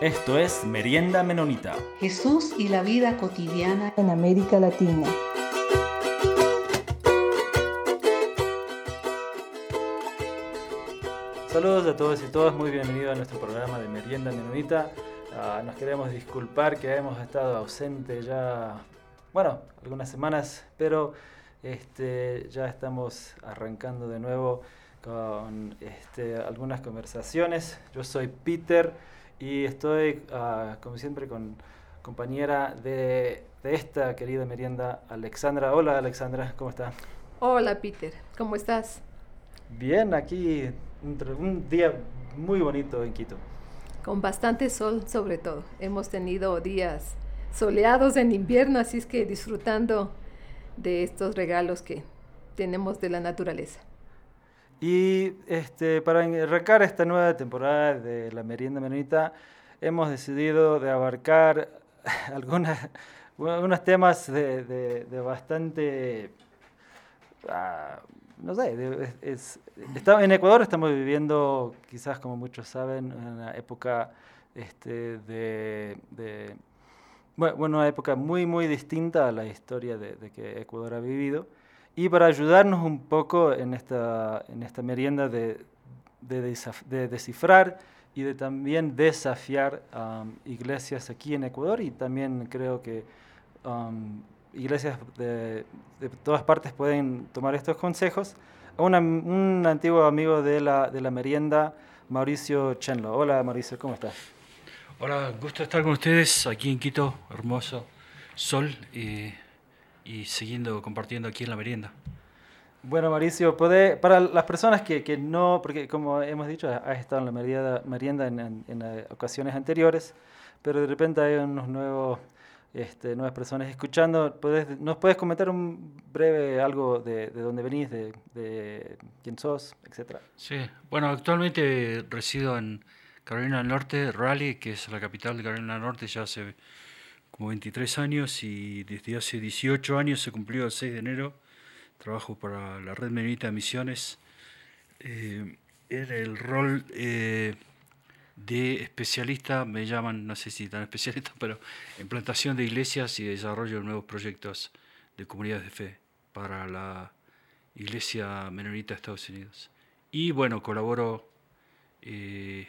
Esto es Merienda Menonita. Jesús y la vida cotidiana en América Latina. Saludos a todos y todas, muy bienvenidos a nuestro programa de Merienda Menonita. Ah, nos queremos disculpar que hemos estado ausentes ya, bueno, algunas semanas, pero este, ya estamos arrancando de nuevo con este, algunas conversaciones. Yo soy Peter y estoy, ah, como siempre, con compañera de, de, esta querida merienda, Alexandra. Hola, Alexandra, ¿cómo estás? Hola, Peter, ¿cómo estás? Bien, aquí un día muy bonito en Quito. Con bastante sol, sobre todo. Hemos tenido días soleados en invierno, así es que disfrutando de estos regalos que tenemos de la naturaleza. Y este, para arrancar esta nueva temporada de la merienda menonita, hemos decidido de abarcar algunas, algunos temas de, de, de bastante, uh, no sé, es, está, en Ecuador estamos viviendo, quizás como muchos saben, una época este, de, de, bueno, una época muy, muy distinta a la historia de, de que Ecuador ha vivido. Y para ayudarnos un poco en esta, en esta merienda de, de, de descifrar y de también desafiar um, iglesias aquí en Ecuador y también creo que um, iglesias de, de, todas partes pueden tomar estos consejos. Una, un antiguo amigo de la, de la merienda, Mauricio Chenlo. Hola Mauricio, ¿cómo estás? Hola, gusto estar con ustedes aquí en Quito, hermoso sol. Y y siguiendo compartiendo aquí en la merienda. Bueno, Mauricio, puede, para las personas que, que, no, porque como hemos dicho, has estado en la merienda, merienda en, en, en, ocasiones anteriores, pero de repente hay unos nuevos, este, nuevas personas escuchando, ¿puedes, ¿nos puedes comentar un breve algo de, de dónde venís, de, de, quién sos, etcétera? Sí, bueno, actualmente resido en Carolina del Norte, Raleigh, que es la capital de Carolina del Norte, ya hace como 23 años y desde hace 18 años se cumplió el 6 de enero. Trabajo para la Red Menonita de Misiones. Eh, en el rol eh, de especialista, me llaman, no sé si tan especialista, pero en plantación de iglesias y desarrollo de nuevos proyectos de comunidades de fe para la Iglesia Menonita de Estados Unidos. Y bueno, colaboro eh,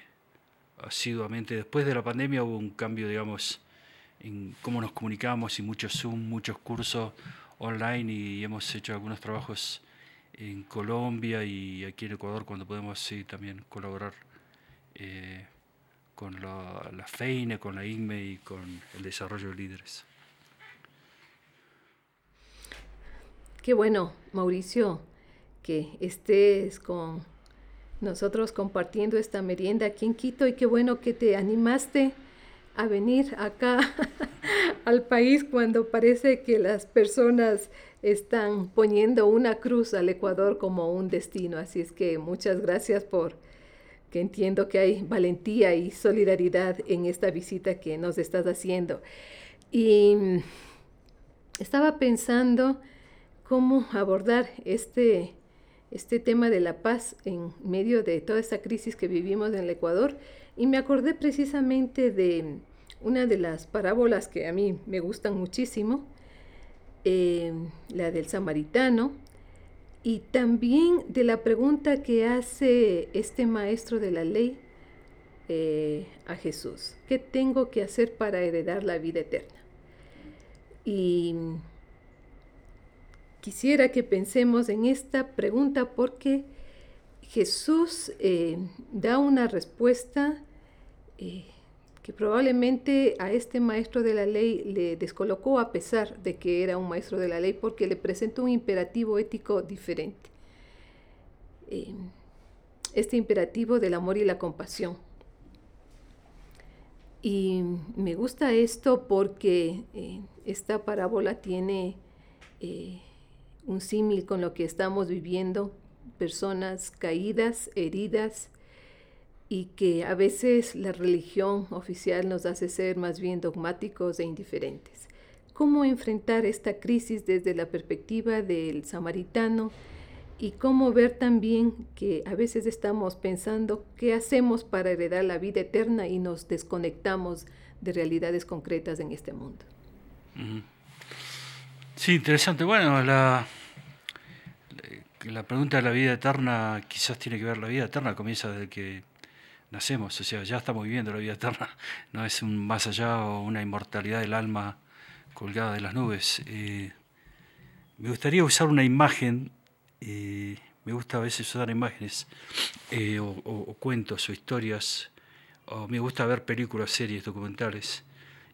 asiduamente. Después de la pandemia hubo un cambio, digamos, en cómo nos comunicamos y muchos Zoom, muchos cursos online y hemos hecho algunos trabajos en Colombia y aquí en Ecuador cuando podemos sí, también colaborar eh, con la, la, FEINE, con la INME y con el desarrollo de líderes. Qué bueno, Mauricio, que estés con nosotros compartiendo esta merienda aquí en Quito y qué bueno que te animaste a venir acá al país cuando parece que las personas están poniendo una cruz al Ecuador como un destino. Así es que muchas gracias por que entiendo que hay valentía y solidaridad en esta visita que nos estás haciendo. Y estaba pensando cómo abordar este, este tema de la paz en medio de toda esta crisis que vivimos en el Ecuador y me acordé precisamente de una de las parábolas que a mí me gustan muchísimo, eh, la del samaritano, y también de la pregunta que hace este maestro de la ley eh, a Jesús. ¿Qué tengo que hacer para heredar la vida eterna? Y quisiera que pensemos en esta pregunta porque Jesús eh, da una respuesta que probablemente a este maestro de la ley le descolocó a pesar de que era un maestro de la ley porque le presentó un imperativo ético diferente. Eh, este imperativo del amor y la compasión. Y me gusta esto porque eh, esta parábola tiene eh, un símil con lo que estamos viviendo, personas caídas, heridas, y que a veces la religión oficial nos hace ser más bien dogmáticos e indiferentes. ¿Cómo enfrentar esta crisis desde la perspectiva del samaritano y cómo ver también que a veces estamos pensando qué hacemos para heredar la vida eterna y nos desconectamos de realidades concretas en este mundo. Sí, interesante. Bueno, la, la pregunta de la vida eterna quizás tiene que ver, la vida eterna comienza desde que nacemos, o sea, ya estamos viviendo la vida eterna, no es un más allá o una inmortalidad del alma colgada de las nubes. Eh, me gustaría usar una imagen, eh, me gusta a veces usar imágenes eh, o, cuentos o historias, o me gusta ver películas, series, documentales.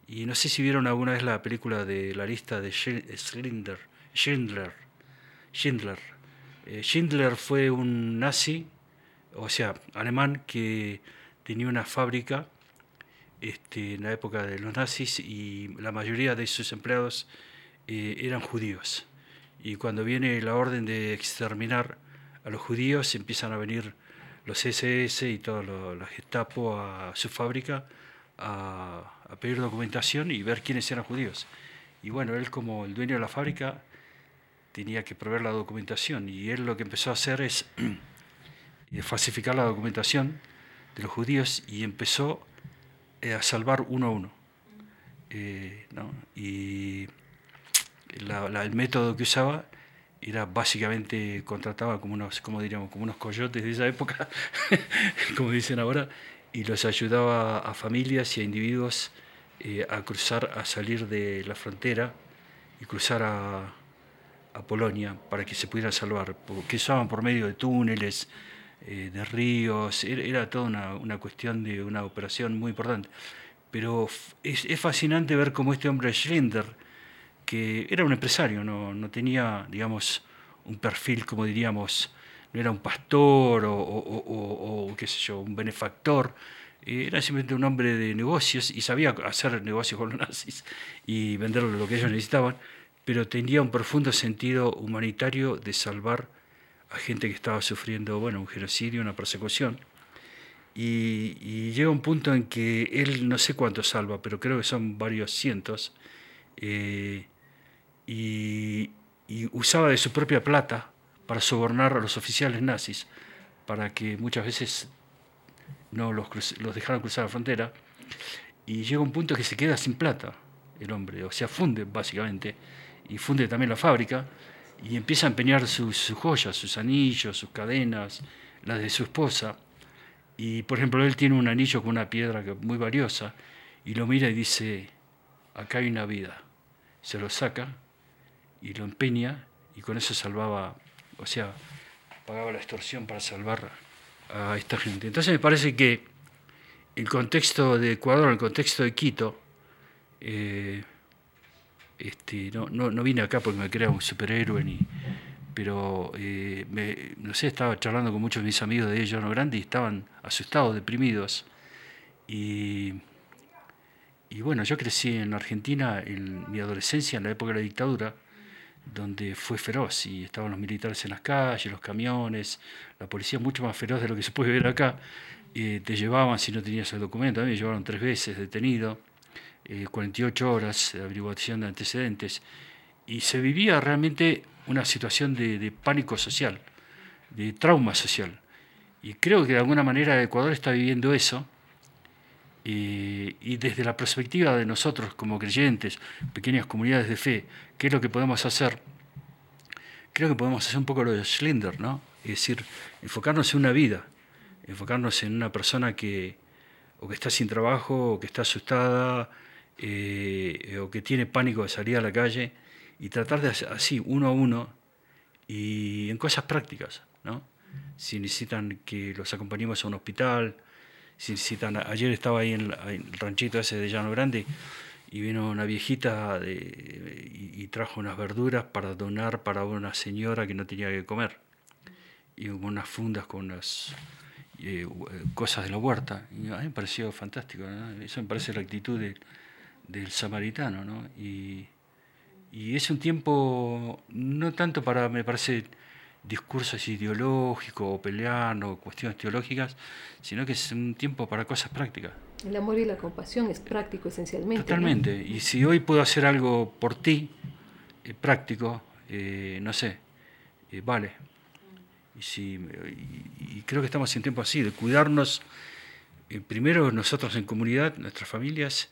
Y no sé si vieron alguna vez la película de la lista de Schindler. Schindler. Schindler. Schindler fue un nazi o sea, alemán que tenía una fábrica este, en la época de los nazis y la mayoría de sus empleados eh, eran judíos. Y cuando viene la orden de exterminar a los judíos, empiezan a venir los SS y toda la Gestapo a su fábrica a, a, pedir documentación y ver quiénes eran judíos. Y bueno, él como el dueño de la fábrica tenía que proveer la documentación y él lo que empezó a hacer es falsificar la documentación de los judíos y empezó eh, a salvar uno a uno. Eh, y el método que usaba era básicamente contrataba como unos, como diríamos, como unos coyotes de esa época, como dicen ahora, y los ayudaba a familias y a individuos eh, a cruzar, a salir de la frontera y cruzar a, a Polonia para que se pudieran salvar, que usaban por medio de túneles, eh, de ríos, era, toda una, una, cuestión de una operación muy importante. Pero es, es, fascinante ver cómo este hombre Schlinder, que era un empresario, no, no tenía, digamos, un perfil, como diríamos, no era un pastor o, o, o, qué sé yo, un benefactor, eh, era simplemente un hombre de negocios y sabía hacer negocios con los nazis y vender lo que ellos necesitaban, pero tenía un profundo sentido humanitario de salvar a gente que estaba sufriendo bueno, un genocidio, una persecución. Y, llega un punto en que él no sé cuánto salva, pero creo que son varios cientos, eh, y, usaba de su propia plata para sobornar a los oficiales nazis, para que muchas veces no los, los dejaran cruzar la frontera. Y llega un punto que se queda sin plata el hombre, o sea, funde básicamente, y funde también la fábrica, y empieza a empeñar sus, joyas, sus anillos, sus cadenas, las de su esposa. Y por ejemplo, él tiene un anillo con una piedra muy valiosa y lo mira y dice, acá hay una vida. Se lo saca y lo empeña y con eso salvaba, o sea, pagaba la extorsión para salvar a esta gente. Entonces me parece que el contexto de Ecuador, el contexto de Quito, eh, este, no, no, no, vine acá porque me crea un superhéroe, ni, pero eh, no sé, estaba charlando con muchos de mis amigos de ellos, no grande, y estaban asustados, deprimidos. Y, y bueno, yo crecí en Argentina en mi adolescencia, en la época de la dictadura, donde fue feroz y estaban los militares en las calles, los camiones, la policía mucho más feroz de lo que se puede ver acá. Eh, te llevaban si no tenías el documento, a mí me llevaron tres veces detenido 48 eh, horas de averiguación de antecedentes, y se vivía realmente una situación de, pánico social, de trauma social. Y creo que de alguna manera Ecuador está viviendo eso, eh, y desde la perspectiva de nosotros como creyentes, pequeñas comunidades de fe, ¿qué es lo que podemos hacer? Creo que podemos hacer un poco lo de Schlinder, ¿no? Es decir, enfocarnos en una vida, enfocarnos en una persona que o que está sin trabajo, o que está asustada, eh, o que tiene pánico de salir a la calle y tratar de hacer así, uno a uno, y en cosas prácticas, ¿no? Si necesitan que los acompañemos a un hospital, si necesitan... Ayer estaba ahí en, el ranchito ese de Llano Grande y vino una viejita y, trajo unas verduras para donar para una señora que no tenía que comer. Y unas fundas con unas eh, cosas de la huerta. Y a mí me pareció fantástico. Eso me parece la actitud de, del samaritano, ¿no? Y, y, es un tiempo no tanto para, me parece, discursos ideológicos o pelear o cuestiones teológicas, sino que es un tiempo para cosas prácticas. El amor y la compasión es práctico esencialmente. Totalmente. Y si hoy puedo hacer algo por ti, eh, práctico, eh, no sé, eh, vale. Y, sí, y, creo que estamos en tiempo así, de cuidarnos, eh, primero nosotros en comunidad, nuestras familias,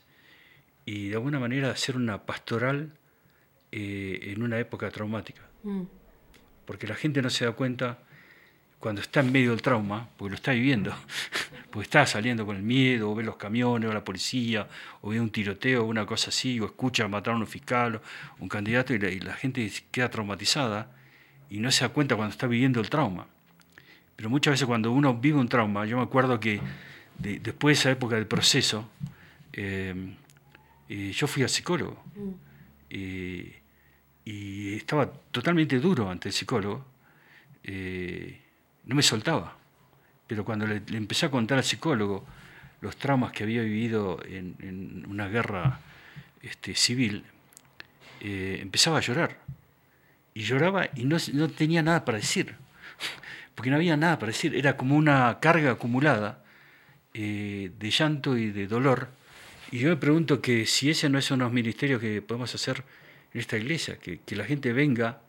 y de alguna manera hacer una pastoral eh, en una época traumática. Mm. Porque la gente no se da cuenta cuando está en medio del trauma, porque lo está viviendo, porque está saliendo con el miedo, o ve los camiones, o la policía, o ve un tiroteo, o una cosa así, o escucha matar a un fiscal, o un candidato, y la, gente queda traumatizada y no se da cuenta cuando está viviendo el trauma. Pero muchas veces cuando uno vive un trauma, yo me acuerdo que después de esa época del proceso, eh, eh, yo fui al psicólogo. Mm. y estaba totalmente duro ante el psicólogo. Eh, no me soltaba. Pero cuando le, empecé a contar al psicólogo los traumas que había vivido en, una guerra este, civil, eh, empezaba a llorar. Y lloraba y no, tenía nada para decir, porque no había nada para decir, era como una carga acumulada eh, de llanto y de dolor. Y yo me pregunto que si ese no es uno de los ministerios que podemos hacer en esta iglesia, que, que la gente venga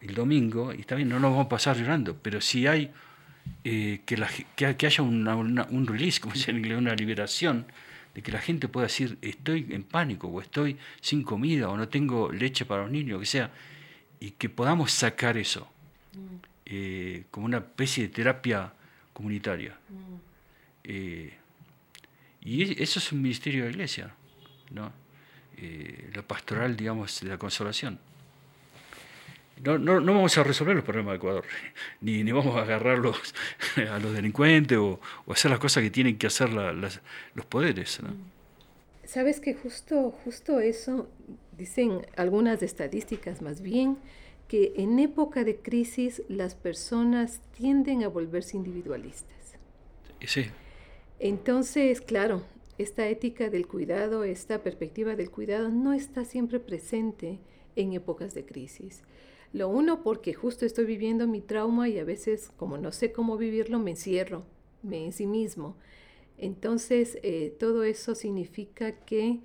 el domingo, y bien, no nos vamos a pasar llorando, pero si hay eh, que, que, haya un release, como se llama una liberación, de que la gente pueda decir estoy en pánico, o estoy sin comida, o no tengo leche para los niños, que sea, y que podamos sacar eso mm. eh, como una especie de terapia comunitaria. Mm. Eh, y eso es un ministerio de la iglesia, ¿no? la pastoral, digamos, de la consolación. No, no, no, vamos a resolver los problemas de Ecuador, ni, ni vamos a agarrar a los delincuentes o, hacer las cosas que tienen que hacer los poderes. Sabes que justo, justo eso, dicen algunas estadísticas más bien, que en época de crisis las personas tienden a volverse individualistas. Sí. Entonces, claro, esta ética del cuidado, esta perspectiva del cuidado no está siempre presente en épocas de crisis. Lo uno porque justo estoy viviendo mi trauma y a veces como no sé cómo vivirlo me encierro me en sí mismo. Entonces eh, todo eso significa que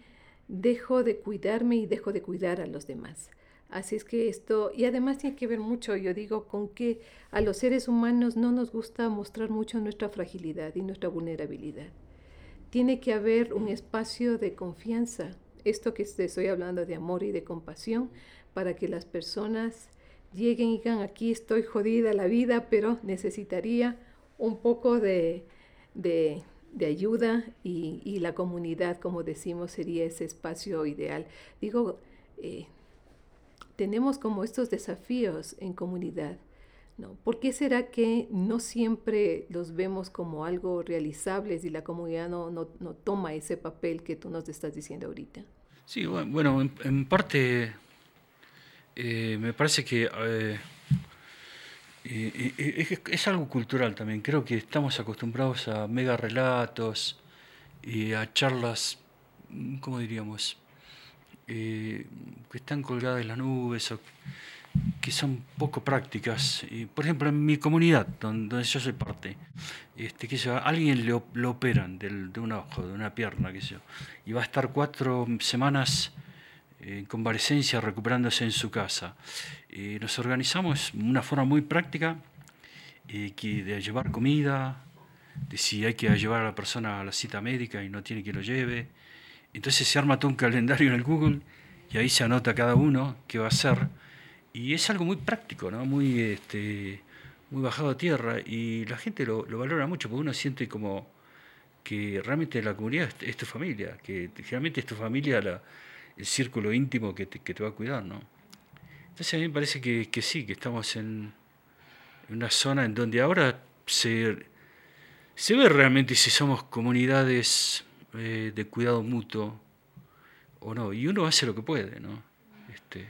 dejo de cuidarme y dejo de cuidar a los demás. Así es que esto, y además tiene que ver mucho, yo digo, con que a los seres humanos no nos gusta mostrar mucho nuestra fragilidad y nuestra vulnerabilidad. Tiene que haber un espacio de confianza, esto que estoy hablando de amor y de compasión, para que las personas lleguen y digan, aquí estoy jodida la vida, pero necesitaría un poco de, de, ayuda y, la comunidad, como decimos, sería ese espacio ideal. Digo, eh, tenemos como estos desafíos en comunidad. ¿no? ¿Por qué será que no siempre los vemos como algo realizables y la comunidad no, no, toma ese papel que tú nos estás diciendo ahorita? Sí, bueno, en parte eh, me parece que eh, es, algo cultural también. Creo que estamos acostumbrados a mega relatos y a charlas, ¿cómo diríamos? Eh, que están colgadas en las nubes o que son poco prácticas. por ejemplo, en mi comunidad, donde, yo soy parte, este, que alguien le, lo operan de un ojo, de una pierna, que yo, y va a estar cuatro semanas en convalecencia, recuperándose en su casa. Eh, nos organizamos de una forma muy práctica eh, que de llevar comida, de si hay que llevar a la persona a la cita médica y no tiene que lo lleve. Entonces se arma todo un calendario en el Google y ahí se anota cada uno qué va a hacer. Y es algo muy práctico, ¿no? muy, este, muy bajado a tierra y la gente lo, lo valora mucho porque uno siente como que realmente la comunidad es, tu familia, que realmente es tu familia el círculo íntimo que te, que te va a cuidar, ¿no? Entonces a mí me parece que, que sí, que estamos en, una zona en donde ahora se, se ve realmente si somos comunidades eh, de cuidado mutuo o no, y uno hace lo que puede, ¿no? Este,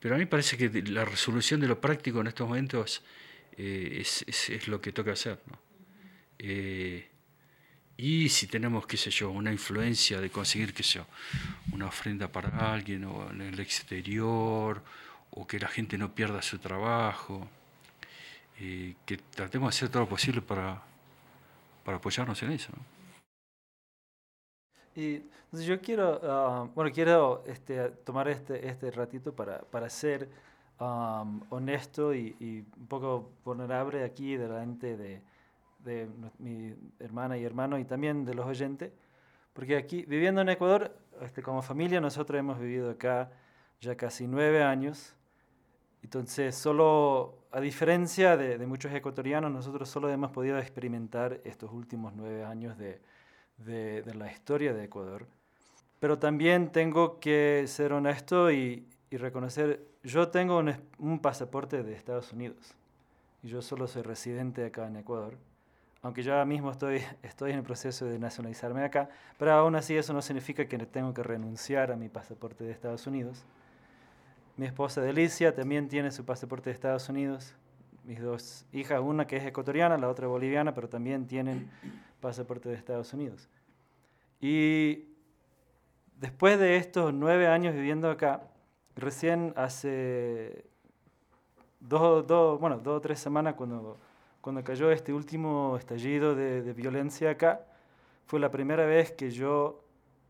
pero a mí parece que la resolución de lo práctico en estos momentos eh, es, es, es, lo que toca hacer, ¿no? Eh, y si tenemos, qué sé yo, una influencia de conseguir, qué sé yo, una ofrenda para alguien o en el exterior, o que la gente no pierda su trabajo, eh, que tratemos de hacer todo lo posible para, para apoyarnos en eso. Y yo quiero, ah, bueno, quiero este, tomar este, este ratito para, para hacer um, honesto y, y, un poco vulnerable aquí delante de, de mi hermana y hermano y también de los oyentes, porque aquí, viviendo en Ecuador, este, como familia, nosotros hemos vivido acá ya casi nueve años. Entonces, solo, a diferencia de, de muchos ecuatorianos, nosotros solo hemos podido experimentar estos últimos nueve años de, de, la historia de Ecuador. Pero también tengo que ser honesto y, reconocer, yo tengo un, un, pasaporte de Estados Unidos y yo solo soy residente acá en Ecuador, aunque yo ahora mismo estoy, estoy en el proceso de nacionalizarme acá, pero aún así eso no significa que tengo que renunciar a mi pasaporte de Estados Unidos. Mi esposa Delicia también tiene su pasaporte de Estados Unidos. Mis dos hijas, una que es ecuatoriana, la otra boliviana, pero también tienen pasaporte de Estados Unidos. Y después de estos nueve años viviendo acá, recién hace dos, dos, bueno, dos o tres semanas cuando, cuando cayó este último estallido de, de, violencia acá, fue la primera vez que yo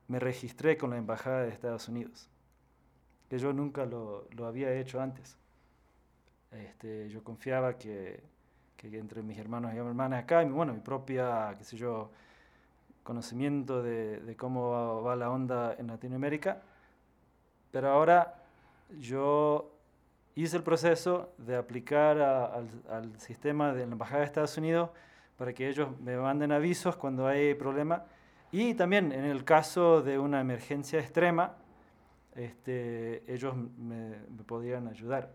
me registré con la Embajada de Estados Unidos, que yo nunca lo, lo había hecho antes. Este, yo confiaba que, que, entre mis hermanos y hermanas acá, y bueno, mi propia, qué sé yo, conocimiento de, de cómo va, va la onda en Latinoamérica, pero ahora yo hice el proceso de aplicar a, al, al, sistema de la Embajada de Estados Unidos para que ellos me manden avisos cuando hay problema y también en el caso de una emergencia extrema, este, ellos me, me podían ayudar.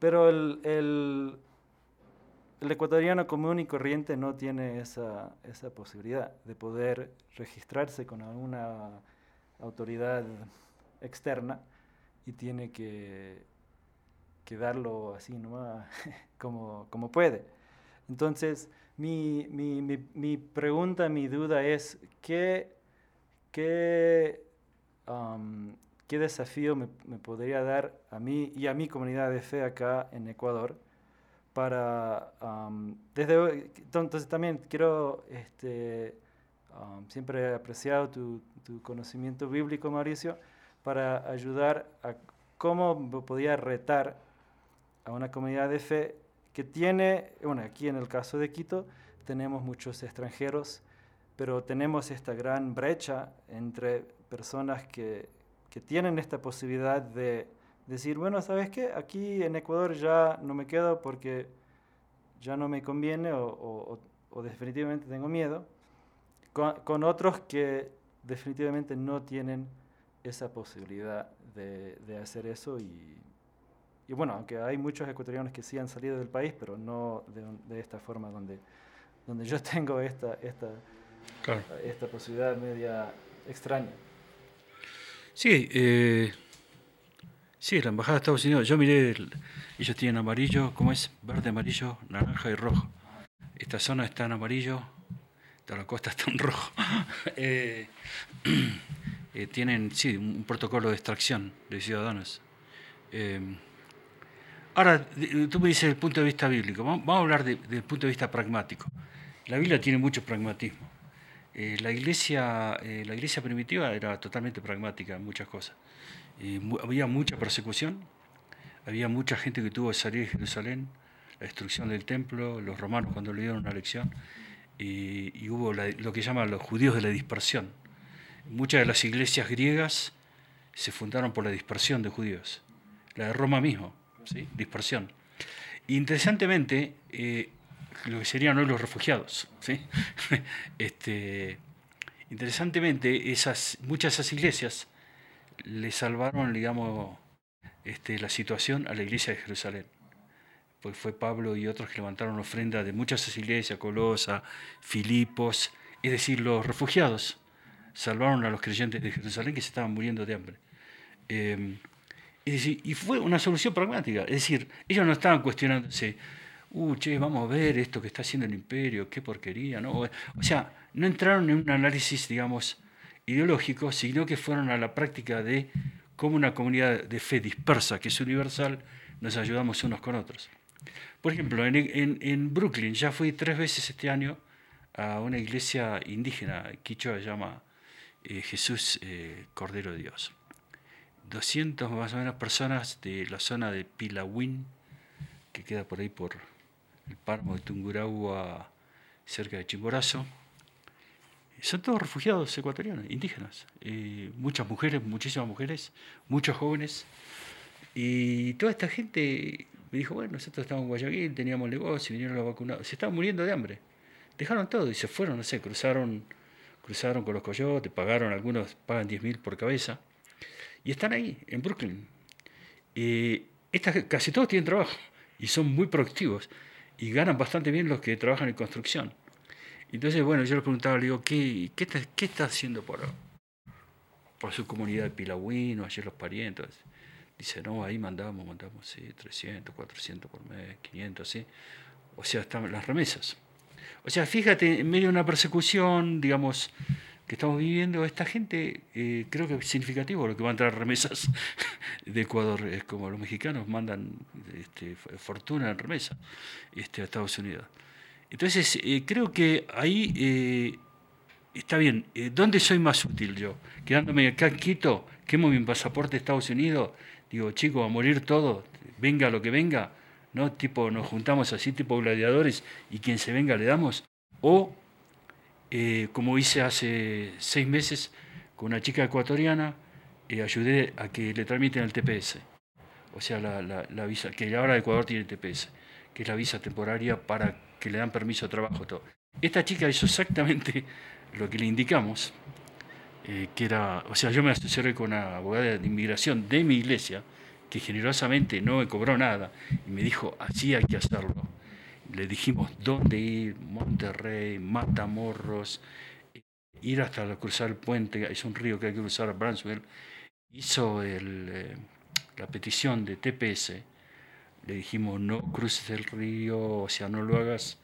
Pero el, el, ecuatoriano común y corriente no tiene esa, esa posibilidad de poder registrarse con alguna autoridad externa y tiene que, que darlo así nomás como, como puede. Entonces, mi, mi, mi, mi, pregunta, mi duda es, ¿qué, qué, um, qué desafío me, me, podría dar a mí y a mi comunidad de fe acá en Ecuador? Para, um, desde, entonces también quiero, este, um, siempre he apreciado tu, tu conocimiento bíblico, Mauricio, para ayudar a cómo podía retar a una comunidad de fe que tiene, bueno, aquí en el caso de Quito tenemos muchos extranjeros, pero tenemos esta gran brecha entre personas que, que tienen esta posibilidad de decir, bueno, ¿sabes qué? Aquí en Ecuador ya no me quedo porque ya no me conviene o, o, o definitivamente tengo miedo, con, con otros que definitivamente no tienen esa posibilidad de, de hacer eso y, y, bueno, aunque hay muchos ecuatorianos que sí han salido del país, pero no de, de esta forma donde, donde yo tengo esta, esta, claro. esta posibilidad media extraña. Sí, eh, sí, la Embajada de Estados Unidos, yo miré, el, ellos tienen amarillo, ¿cómo es? Verde, amarillo, naranja y rojo. Esta zona está en amarillo, toda la costa está en rojo. eh, eh, tienen, sí, un protocolo de extracción de ciudadanos. Eh, ahora, tú me dices el punto de vista bíblico, vamos, a hablar de, desde el punto de vista pragmático. La Biblia tiene mucho pragmatismo. Eh, la, iglesia, eh, la iglesia primitiva era totalmente pragmática en muchas cosas. había mucha persecución, había mucha gente que tuvo que salir de Jerusalén, la destrucción del templo, los romanos cuando le dieron una lección, y, hubo lo que llaman los judíos de la dispersión Muchas de las iglesias griegas se fundaron por la dispersión de judíos. La de Roma mismo, ¿sí? dispersión. Interesantemente, eh, lo que serían hoy los refugiados. ¿sí? este, interesantemente, esas, muchas de esas iglesias le salvaron, digamos, este, la situación a la iglesia de Jerusalén. Pues fue Pablo y otros que levantaron ofrenda de muchas de esas iglesias, Colosa, Filipos, es decir, los refugiados salvaron a los creyentes de Jerusalén que se estaban muriendo de hambre. Eh, y fue una solución pragmática. Es decir, ellos no estaban cuestionándose, uh, che, vamos a ver esto que está haciendo el imperio, qué porquería, ¿no? O sea, no entraron en un análisis, digamos, ideológico, sino que fueron a la práctica de cómo una comunidad de fe dispersa, que es universal, nos ayudamos unos con otros. Por ejemplo, en, en, en Brooklyn ya fui tres veces este año a una iglesia indígena, Quichua llama eh, Jesús eh, Cordero de Dios. 200 más o menos personas de la zona de Pilahuín, que queda por ahí por el páramo de Tungurahua, cerca de Chimborazo. Son todos refugiados ecuatorianos, indígenas. Eh, muchas mujeres, muchísimas mujeres, muchos jóvenes. Y toda esta gente me dijo, bueno, nosotros estábamos en Guayaquil, teníamos negocio, vinieron los vacunados. Se estaban muriendo de hambre. Dejaron todo y se fueron, no sé, cruzaron, cruzaron con los coyotes, pagaron, algunos pagan 10 mil por cabeza. Y están ahí, en Brooklyn. Eh, casi todos tienen trabajo y son muy productivos y ganan bastante bien los que trabajan en construcción. Entonces, bueno, yo le preguntaba, le digo, ¿qué, qué, está, qué está haciendo por, por su comunidad de Pilagüino, ayer los parientes? Dice, no, ahí mandamos, mandamos, sí, 300, 400 por mes, 500, sí. O sea, están las remesas. O sea, fíjate, en medio de una persecución, digamos, que estamos viviendo, esta gente, eh, creo que es significativo lo que va a entrar remesas de Ecuador. Es como los mexicanos mandan este, fortuna en remesa este, a Estados Unidos. Entonces, eh, creo que ahí eh, está bien. ¿Dónde soy más útil yo? Quedándome acá en Quito, quemo mi pasaporte de Estados Unidos digo, chicos, a morir todo, venga lo que venga, ¿no? Tipo, nos juntamos así, tipo gladiadores, y quien se venga le damos. O, eh, como hice hace seis meses con una chica ecuatoriana, eh, ayudé a que le tramiten el TPS. O sea, la, visa, que ahora Ecuador tiene TPS, que es la visa temporaria para que le dan permiso de trabajo. Todo. Esta chica hizo exactamente lo que le indicamos eh, que era, o sea, yo me asesoré con una abogada de inmigración de mi iglesia, que generosamente no me cobró nada, y me dijo, así hay que hacerlo. Le dijimos dónde ir, Monterrey, Matamorros, ir hasta cruzar el puente, es un río que hay que cruzar a Brownsville. Hizo eh, la petición de TPS, le dijimos, no cruces el río, o sea, no lo hagas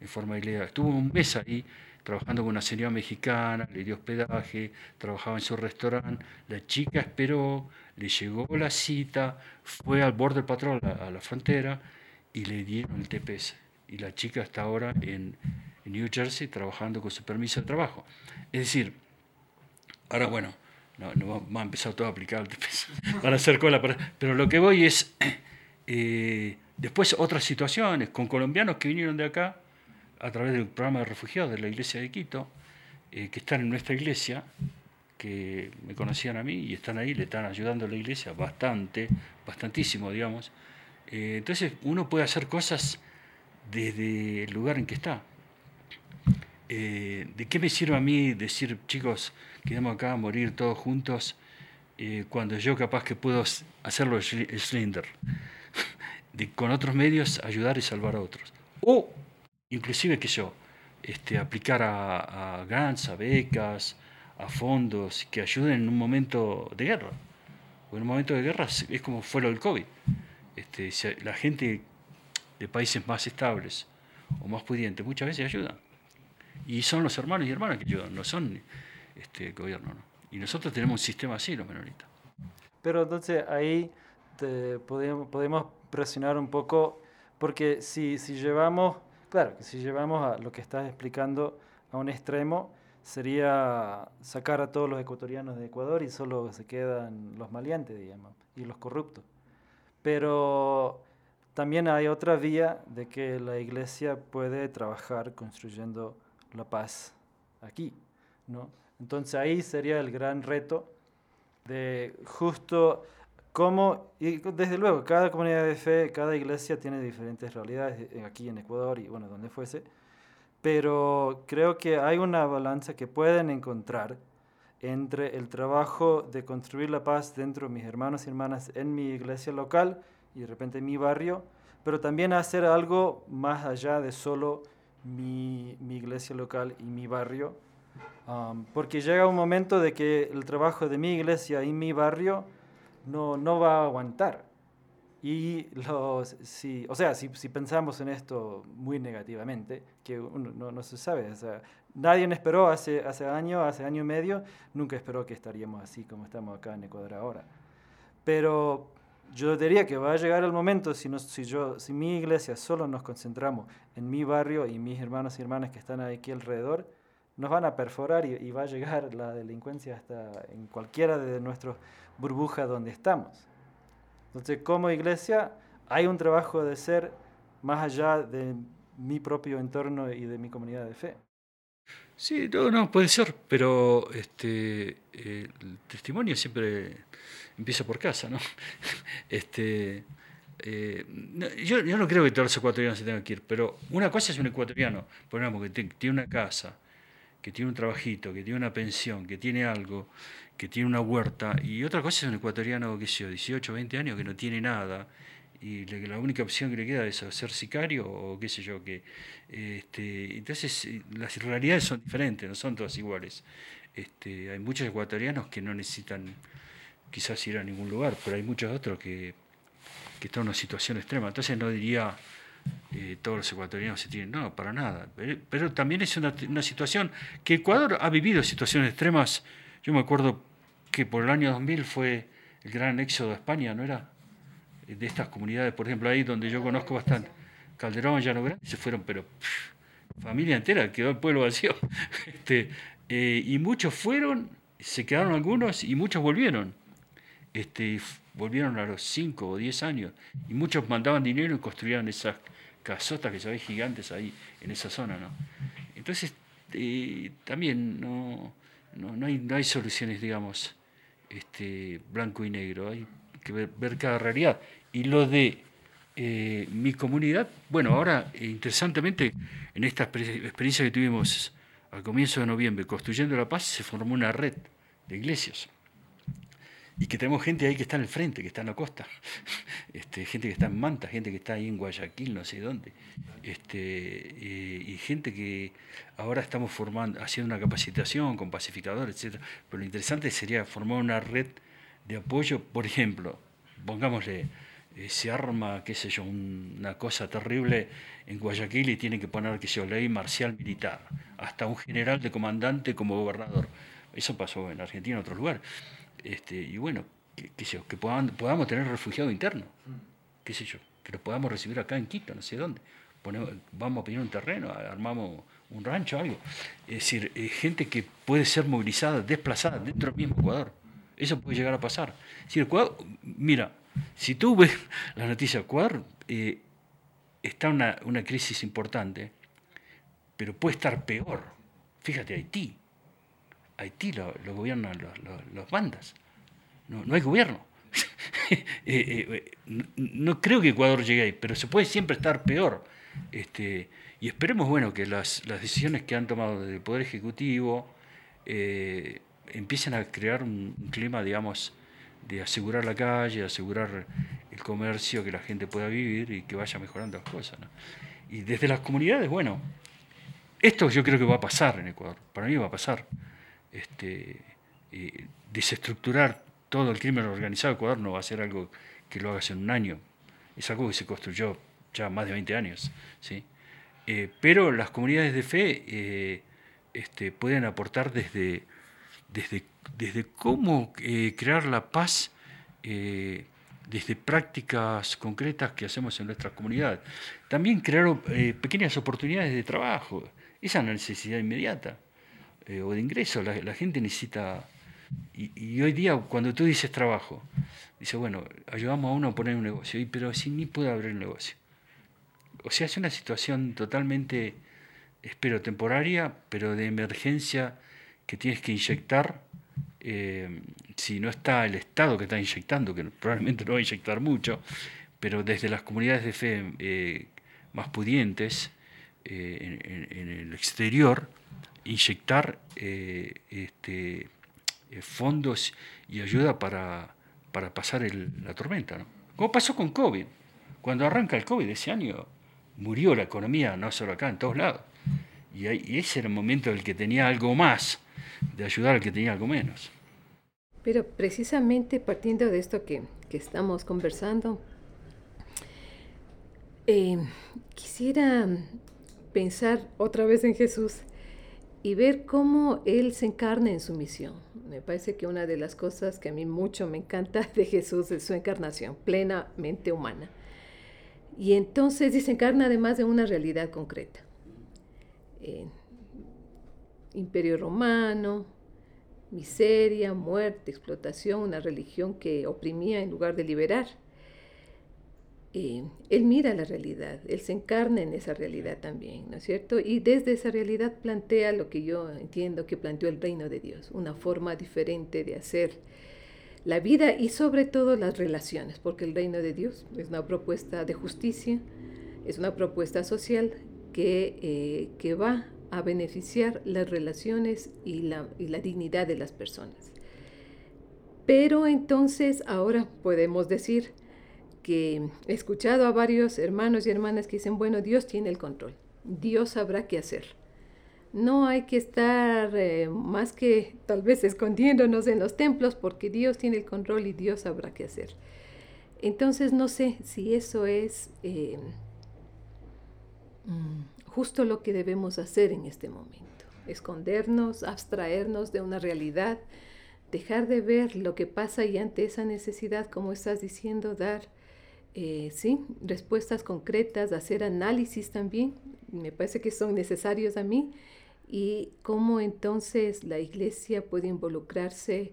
en forma ilegal. Estuvo un mes ahí trabajando con una señora mexicana, le dio hospedaje, trabajaba en su restaurante, la chica esperó, le llegó la cita, fue al borde del patrón, a la, frontera, y le dieron el TPS. Y la chica está ahora en, New Jersey trabajando con su permiso de trabajo. Es decir, ahora bueno, no, no va a empezar todo a aplicar para hacer cola, pero lo que voy es, eh, después otras situaciones, con colombianos que vinieron de acá, a través del programa de refugiados de la iglesia de Quito, eh, que están en nuestra iglesia, que me conocían a mí y están ahí, le están ayudando a la iglesia bastante, bastantísimo, digamos. Eh, entonces uno puede hacer cosas desde el lugar en que está. Eh, ¿De qué me sirve a mí decir, chicos, quedamos acá a morir todos juntos, cuando yo capaz que puedo hacerlo Slender? De, con otros medios ayudar y salvar a otros. O inclusive que yo, este, aplicar a, a, grants, a becas, a fondos que ayuden en un momento de guerra. O en un momento de guerra es como fue lo del COVID. Este, la gente de países más estables o más pudientes muchas veces ayudan. Y son los hermanos y hermanas que ayudan, no son este gobierno. Y nosotros tenemos un sistema así, los menoritas. Pero entonces ahí podemos, podemos presionar un poco, porque si, si llevamos Claro, que si llevamos a lo que estás explicando a un extremo, sería sacar a todos los ecuatorianos de Ecuador y solo se quedan los maleantes, digamos, y los corruptos. Pero también hay otra vía de que la iglesia puede trabajar construyendo la paz aquí, ¿no? Entonces ahí sería el gran reto de justo cómo, y desde luego, cada comunidad de fe, cada iglesia tiene diferentes realidades eh, aquí en Ecuador y bueno, donde fuese, pero creo que hay una balanza que pueden encontrar entre el trabajo de construir la paz dentro de mis hermanos y hermanas en mi iglesia local y de repente en mi barrio, pero también hacer algo más allá de solo mi, mi iglesia local y mi barrio, porque llega un momento de que el trabajo de mi iglesia y mi barrio no, no va a aguantar. Y los, si, o sea, si, si, pensamos en esto muy negativamente, que no, no, se sabe, o sea, nadie esperó hace, hace año, hace año y medio, nunca esperó que estaríamos así como estamos acá en Ecuador ahora. Pero yo diría que va a llegar el momento, si, si, yo, si mi iglesia solo nos concentramos en mi barrio y mis hermanos y hermanas que están aquí alrededor, nos van a perforar y, y va a llegar la delincuencia hasta en cualquiera de nuestras burbujas donde estamos. Entonces, como iglesia, hay un trabajo de ser más allá de mi propio entorno y de mi comunidad de fe. Sí, no, no, puede ser, pero este, eh, el testimonio siempre empieza por casa, ¿no? Este, eh, yo, yo, no creo que todos los ecuatorianos se tengan que ir, pero una cosa es un ecuatoriano, por ejemplo, que tiene una casa, que tiene un trabajito, que tiene una pensión, que tiene algo, que tiene una huerta, y otra cosa es un ecuatoriano, qué sé yo, 18, 20 años, que no tiene nada, y la única opción que le queda es ser sicario o qué sé yo que este, entonces eh, las realidades son diferentes no son todas iguales este, hay muchos ecuatorianos que no necesitan quizás ir a ningún lugar pero hay muchos otros que, que están en una situación extrema. Entonces no diría eh, todos los ecuatorianos se tienen no para nada. Pero, también es una, una situación que Ecuador ha vivido situaciones extremas. Yo me acuerdo que por el año 2000 fue el gran éxodo a España no era de estas comunidades, por ejemplo, ahí donde yo conozco bastante, Calderón, Llano Grande, se fueron, pero familia entera, quedó el pueblo vacío. Este, eh, y muchos fueron, se quedaron algunos y muchos volvieron. Este, volvieron a los 5 o 10 años. Y muchos mandaban dinero y construían esas casotas que se ven gigantes ahí, en esa zona. ¿no? Entonces, eh, también no, no, no, hay, no hay soluciones, digamos, este, blanco y negro. Hay que ver, ver cada realidad. Y lo de eh, mi comunidad, bueno, ahora interesantemente en esta experiencia que tuvimos al comienzo de noviembre, Construyendo la Paz, se formó una red de iglesias. Y que tenemos gente ahí que está en el frente, que está en la costa, este, gente que está en Manta, gente que está ahí en Guayaquil, no sé dónde, este, eh, y gente que ahora estamos formando, haciendo una capacitación con pacificadores, etc. Pero lo interesante sería formar una red de apoyo, por ejemplo, pongámosle, eh, se arma, qué sé yo, una cosa terrible en Guayaquil y tiene que poner, qué sé yo, ley marcial militar, hasta un general de comandante como gobernador. Eso pasó en Argentina en otros lugares. Este, y bueno, qué, sé yo, que podamos, tener refugiado interno, qué sé yo, que lo podamos recibir acá en Quito, no sé dónde. vamos a pedir un terreno, armamos un rancho, algo. Es decir, eh, gente que puede ser movilizada, desplazada dentro del mismo Ecuador. Eso puede llegar a pasar. Si mira, si tú ves la noticia, Ecuador eh, está una, una crisis importante, pero puede estar peor. Fíjate, Haití. Haití lo, gobiernan las bandas. No, no hay gobierno. Eh, eh, no, creo que Ecuador llegue ahí, pero se puede siempre estar peor. Este, y esperemos bueno, que las, decisiones que han tomado desde el Poder Ejecutivo empiecen a crear un, clima, digamos, de asegurar la calle, asegurar el comercio, que la gente pueda vivir y que vaya mejorando las cosas. Y desde las comunidades, bueno, esto yo creo que va a pasar en Ecuador, para mí va a pasar. Este, desestructurar todo el crimen organizado en Ecuador no va a ser algo que lo hagas en un año, es algo que se construyó ya más de 20 años. ¿sí? Eh, pero las comunidades de fe eh, este, pueden aportar desde desde, desde cómo eh, crear la paz eh, desde prácticas concretas que hacemos en nuestras comunidades. También crear eh, pequeñas oportunidades de trabajo. Esa necesidad inmediata o de ingreso. La, gente necesita... Y, hoy día, cuando tú dices trabajo, dice, bueno, ayudamos a uno a poner un negocio, y, pero si ni puede abrir un negocio. O sea, es una situación totalmente, espero, temporaria, pero de emergencia que tienes que inyectar, eh, si no está el Estado que está inyectando, que probablemente no va a inyectar mucho, pero desde las comunidades de fe eh, más pudientes eh, en, el exterior, inyectar este, fondos y ayuda para, para pasar la tormenta. ¿no? Como pasó con COVID. Cuando arranca el COVID ese año, murió la economía, no solo acá, en todos lados. Y, y ese era el momento en el que tenía algo más de ayudar al que tenía algo menos. Pero precisamente partiendo de esto que, estamos conversando, eh, quisiera pensar otra vez en Jesús y ver cómo Él se encarna en su misión. Me parece que una de las cosas que a mí mucho me encanta de Jesús es su encarnación, plenamente humana. Y entonces se encarna además de una realidad concreta. Eh, imperio romano, miseria, muerte, explotación, una religión que oprimía en lugar de liberar. Él mira la realidad, él se encarna en esa realidad también, ¿no es cierto? Y desde esa realidad plantea lo que yo entiendo que planteó el reino de Dios, una forma diferente de hacer la vida y sobre todo las relaciones, porque el reino de Dios es una propuesta de justicia, es una propuesta social que, eh, que va a beneficiar las relaciones y la, y la dignidad de las personas. Pero entonces ahora podemos decir he escuchado a varios hermanos y hermanas que dicen, bueno, Dios tiene el control, Dios sabrá qué hacer. No hay que estar eh, más que tal vez escondiéndonos en los templos porque Dios tiene el control y Dios sabrá qué hacer. Entonces no sé si eso es eh, mm, justo lo que debemos hacer en este momento. Escondernos, abstraernos de una realidad, dejar de ver lo que pasa y ante esa necesidad, como estás diciendo, dar eh, sí, respuestas concretas, hacer análisis también, me parece que son necesarios a mí, y cómo entonces la iglesia puede involucrarse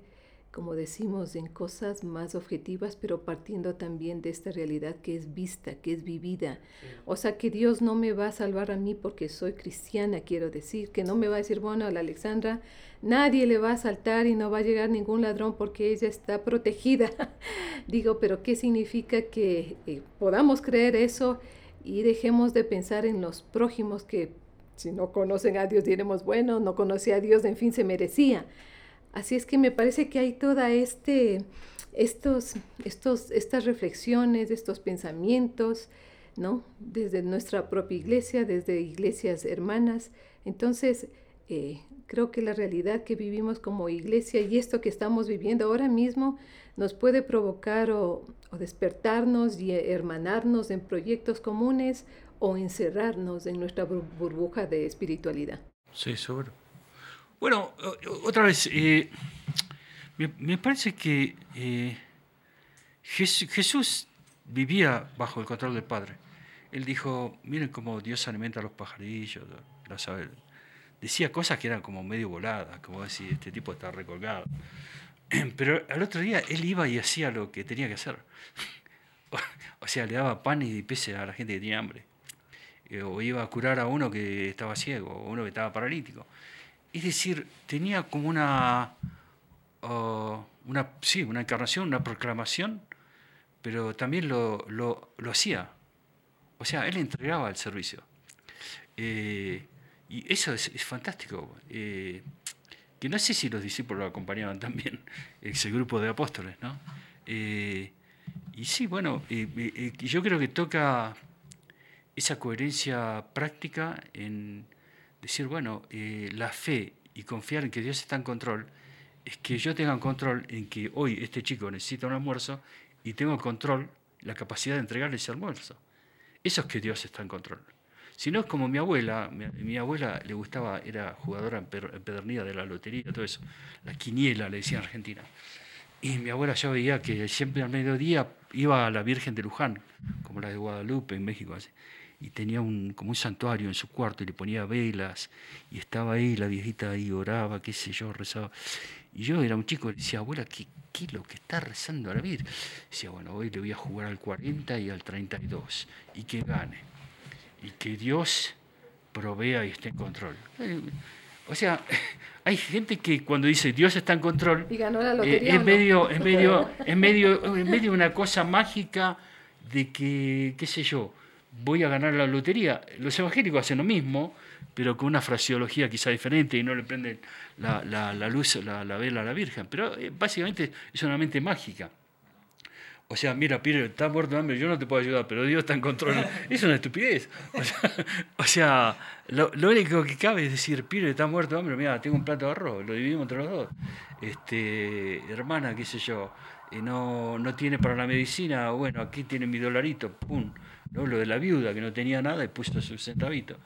como decimos, en cosas más objetivas, pero partiendo también de esta realidad que es vista, que es vivida. O sea, que Dios no me va a salvar a mí porque soy cristiana, quiero decir, que no me va a decir, bueno, a la Alexandra, nadie le va a saltar y no va a llegar ningún ladrón porque ella está protegida. Digo, pero ¿qué significa que eh, podamos creer eso y dejemos de pensar en los prójimos que si no conocen a Dios diremos, bueno, no conocía a Dios, en fin, se merecía. Así es que me parece que hay toda este, estos, estos, estas reflexiones, estos pensamientos, ¿no? Desde nuestra propia iglesia, desde iglesias hermanas. Entonces, eh, creo que la realidad que vivimos como iglesia y esto que estamos viviendo ahora mismo nos puede provocar o, o despertarnos y hermanarnos en proyectos comunes o encerrarnos en nuestra burbuja de espiritualidad. Sí, seguro. Bueno, otra vez, eh, me, parece que eh, Jesús vivía bajo el control del Padre. Él dijo, miren cómo Dios alimenta a los pajarillos, las Decía cosas que eran como medio voladas, como decir, este tipo está recolgado. Pero al otro día él iba y hacía lo que tenía que hacer. O sea, le daba pan y peces a la gente que tenía hambre. Eh, o iba a curar a uno que estaba ciego, o uno que estaba paralítico. Es decir, tenía como una, una, sí, una encarnación, una proclamación, pero también lo, lo, lo hacía. O sea, él entregaba el servicio. Eh, y eso es, es fantástico. Eh, que no sé si los discípulos lo acompañaban también, ese grupo de apóstoles, ¿no? Eh, y sí, bueno, yo creo que toca esa coherencia práctica en decir, bueno, eh, la fe y confiar en que Dios está en control, es que yo tenga control en que hoy este chico necesita un almuerzo y tengo control, la capacidad de entregarle ese almuerzo. Eso es que Dios está en control. Si no es como mi abuela, mi, abuela le gustaba, era jugadora empedernida de la lotería, todo eso, la quiniela, le decía en Argentina. Y mi abuela ya veía que siempre al mediodía iba a la Virgen de Luján, como la de Guadalupe en México. Así y tenía un, como un santuario en su cuarto y le ponía velas y estaba ahí, la viejita ahí oraba, qué sé yo, rezaba. Y yo era un chico decía, abuela, ¿qué, ¿qué es lo que está rezando a la Virgen? Decía, bueno, hoy le voy a jugar al 40 y al 32 y que gane. Y que Dios provea y esté en control. Eh, o sea, hay gente que cuando dice Dios está en control, y ganó la lotería, es, medio, es, medio, es, medio, es medio una cosa mágica de que, qué sé yo, voy a ganar la lotería. Los evangélicos hacen lo mismo, pero con una fraseología quizá diferente y no le prenden la, la, luz, la, la, vela a la Virgen. Pero eh, básicamente es una mente mágica. O sea, mira, Pire, estás muerto de hambre, yo no te puedo ayudar, pero Dios está en control. Es una estupidez. O sea, lo, único que cabe es decir, Pire, estás muerto de hambre, mira, tengo un plato de arroz, lo dividimos entre los dos. Este, hermana, qué sé yo, eh, no, no tiene para la medicina, bueno, aquí tiene mi dolarito, pum ¿no? lo de la viuda que no tenía nada y puso su centavito.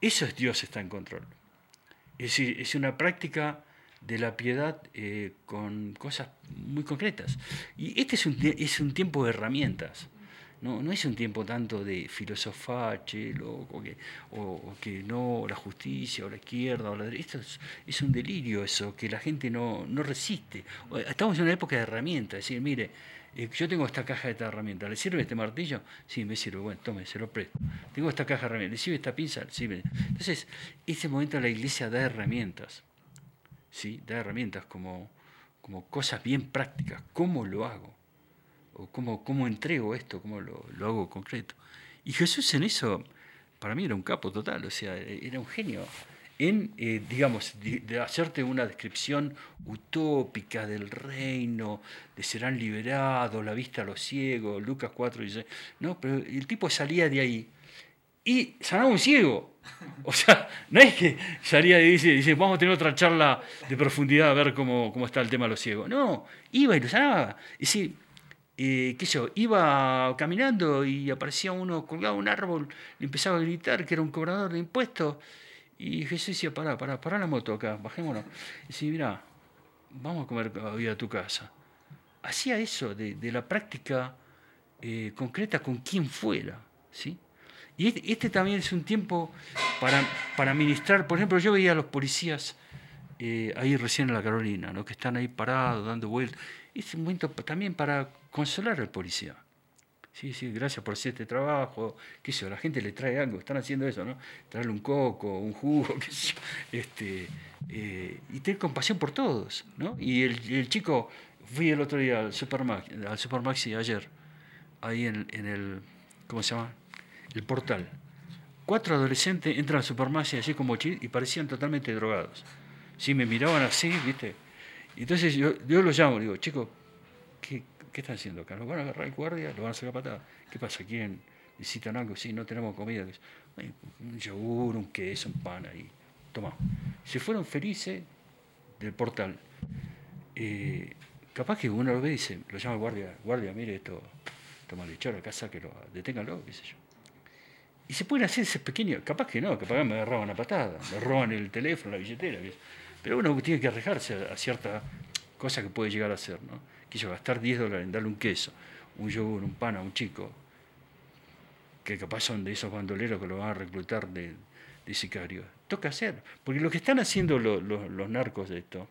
Eso es Dios está en control. Es decir, es una práctica de la piedad eh, con cosas muy concretas. Y este es un, es un tiempo de herramientas. No, no es un tiempo tanto de filosofar, che, loco, que, o, que no, la justicia, o la izquierda, o la derecha. Esto es, un delirio eso, que la gente no, no resiste. Estamos en una época de herramientas, es decir, mire, yo tengo esta caja de esta herramienta, ¿le sirve este martillo? Sí, me sirve, bueno, tome, se lo presto. Tengo esta caja de herramientas, ¿le sirve esta pinza? Sí, me... Entonces, ese momento la iglesia da herramientas, ¿sí? Da herramientas como, como cosas bien prácticas. ¿Cómo lo hago? o cómo, cómo entrego esto, cómo lo, lo, hago concreto. Y Jesús en eso, para mí era un capo total, o sea, era un genio en, eh, digamos, de, hacerte una descripción utópica del reino, de serán liberados, la vista a los ciegos, Lucas 4 dice, no, pero el tipo salía de ahí y sanaba un ciego. O sea, no es que salía y dice, dice, vamos a tener otra charla de profundidad a ver cómo, cómo está el tema de los ciegos. No, iba y lo sanaba. Y sí, eh, qué sé yo, iba caminando y aparecía uno colgado en un árbol, le empezaba a gritar que era un cobrador de impuestos. Y Jesús decía, pará, pará, pará la moto acá, bajémonos. Y decía, mira, vamos a comer a tu casa. Hacía eso, de, la práctica eh, concreta con quien fuera. ¿sí? Y este, este, también es un tiempo para, para ministrar. Por ejemplo, yo veía a los policías eh, ahí recién en la Carolina, ¿no? que están ahí parados, dando vueltas. Es un momento también para consolar al policía. Sí, sí, gracias por hacer este trabajo. Qué sé yo, la gente le trae algo, están haciendo eso, ¿no? Traerle un coco, un jugo, qué sé. Este, eh, y tener compasión por todos, ¿no? Y el, chico, fui el otro día al Supermaxi, al Supermaxi ayer, ahí en, en, el, ¿cómo se llama? El portal. Cuatro adolescentes entran al Supermaxi así como y parecían totalmente drogados. Sí, me miraban así, ¿viste? Entonces yo, yo lo llamo, digo, chico, ¿qué, ¿qué están haciendo acá? ¿Nos van a agarrar el guardia? ¿Lo van a sacar patada? ¿Qué pasa? ¿Quieren? ¿Necesitan algo? Sí, no tenemos comida. Un yogur, un queso, un pan ahí. Toma. Se fueron felices del portal. Eh, capaz que uno lo ve dice, lo llama guardia, guardia, mire esto, toma lechero acá, sáquelo, deténganlo, qué sé yo. Y se pueden hacer ese pequeño, capaz que no, capaz que me agarraban una patada, me roban el teléfono, la billetera, pero uno tiene que arrejarse a, a cierta cosa que puede llegar a ser, ¿no? Quiso gastar 10 dólares en darle un queso, un yogur, un pan a un chico, que capaz son de esos bandoleros que lo van a reclutar de, de sicarios. Toca hacer, porque lo que están haciendo los, narcos de esto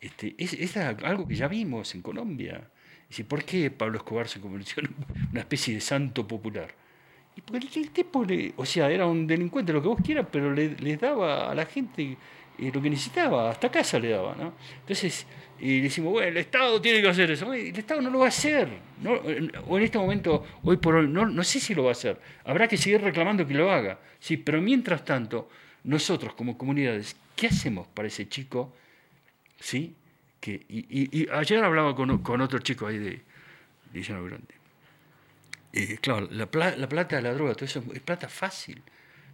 este, es, algo que ya vimos en Colombia. Y ¿Por qué Pablo Escobar se convirtió en una especie de santo popular? Y porque el, tipo, o sea, era un delincuente, lo que vos quieras, pero le, les daba a la gente eh, lo que necesitaba, hasta casa le daba. ¿no? Entonces, y decimos, bueno, el Estado tiene que hacer eso. El Estado no lo va a hacer. No, o en este momento, hoy por hoy, no, no sé si lo va a hacer. Habrá que seguir reclamando que lo haga. Sí, pero mientras tanto, nosotros como comunidades, ¿qué hacemos para ese chico? ¿Sí? Que, y, ayer hablaba con, con, otro chico ahí de, de Grande. Y claro, la, la, plata la droga, todo eso es plata fácil.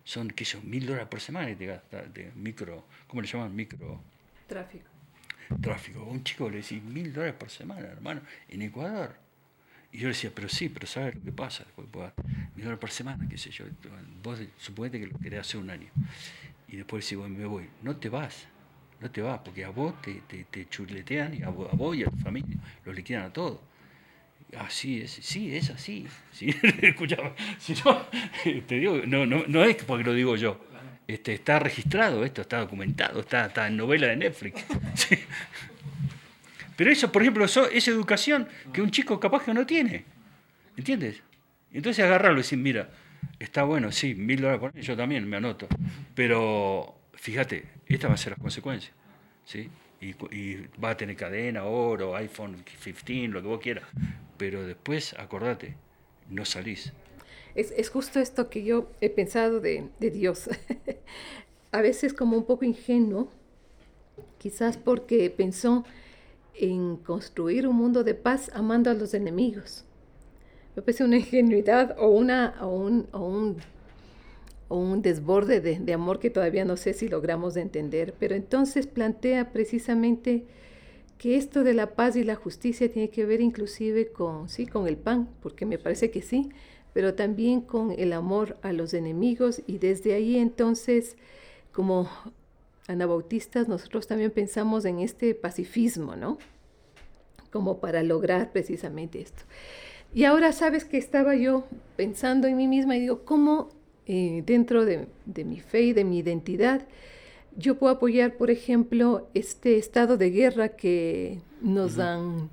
Son, ¿qué son? Mil dólares por semana que te gasta de micro, ¿cómo le llaman? Micro. Tráfico tráfico. A un chico le decís mil dólares por semana, hermano, en Ecuador. Y yo le decía, pero sí, pero ¿sabes lo que pasa? Después, mil dólares por semana, qué sé yo. Vos suponete que lo querés hacer un año. Y después decís, bueno, me voy. No te vas, no te vas, porque a vos te, te, chuletean, y a vos, y a tu familia, los liquidan a todos. Así es, sí, es así. Sí, escuchaba, si no, te digo, no, no, no es porque lo digo yo, este, está registrado esto, está documentado, está, está en novela de Netflix. Pero eso, por ejemplo, eso, es educación que un chico capaz que no tiene. ¿Entiendes? Entonces agarrarlo y decir, mira, está bueno, sí, mil dólares por año, yo también me anoto. Pero fíjate, esta va a ser las consecuencias. ¿sí? Y, y, a tener cadena, oro, iPhone 15, lo que vos quieras. Pero después, acordate, no salís. Es, justo esto que yo he pensado de, Dios. a veces como un poco ingenuo, quizás porque pensó en construir un mundo de paz amando a los enemigos. Me parece una ingenuidad o, una, o, un, o un, desborde de, de, amor que todavía no sé si logramos entender, pero entonces plantea precisamente que esto de la paz y la justicia tiene que ver inclusive con, sí, con el pan, porque me parece que sí, pero también con el amor a los enemigos y desde ahí entonces, como anabautistas, nosotros también pensamos en este pacifismo, ¿no? Como para lograr precisamente esto. Y ahora sabes que estaba yo pensando en mí misma y digo, ¿cómo eh, dentro de, de mi fe y de mi identidad yo puedo apoyar, por ejemplo, este estado de guerra que nos han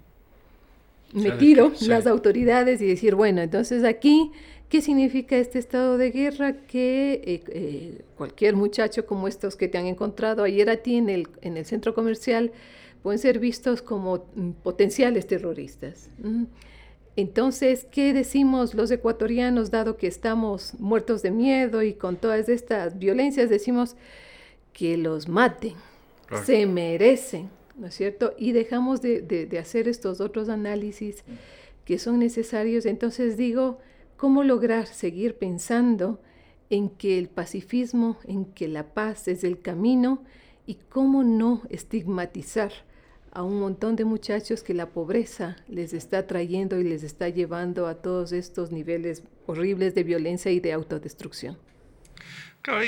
metido las autoridades y decir, bueno, entonces aquí, ¿qué significa este estado de guerra? Que eh, eh, cualquier muchacho como estos que te han encontrado ayer a ti en el, en el centro comercial pueden ser vistos como mm, potenciales terroristas. Entonces, ¿qué decimos los ecuatorianos, dado que estamos muertos de miedo y con todas estas violencias? Decimos que los maten, se merecen ¿no es cierto? Y dejamos de, hacer estos otros análisis que son necesarios. Entonces digo, ¿cómo lograr seguir pensando en que el pacifismo, en que la paz es el camino y cómo no estigmatizar a un montón de muchachos que la pobreza les está trayendo y les está llevando a todos estos niveles horribles de violencia y de autodestrucción? Claro,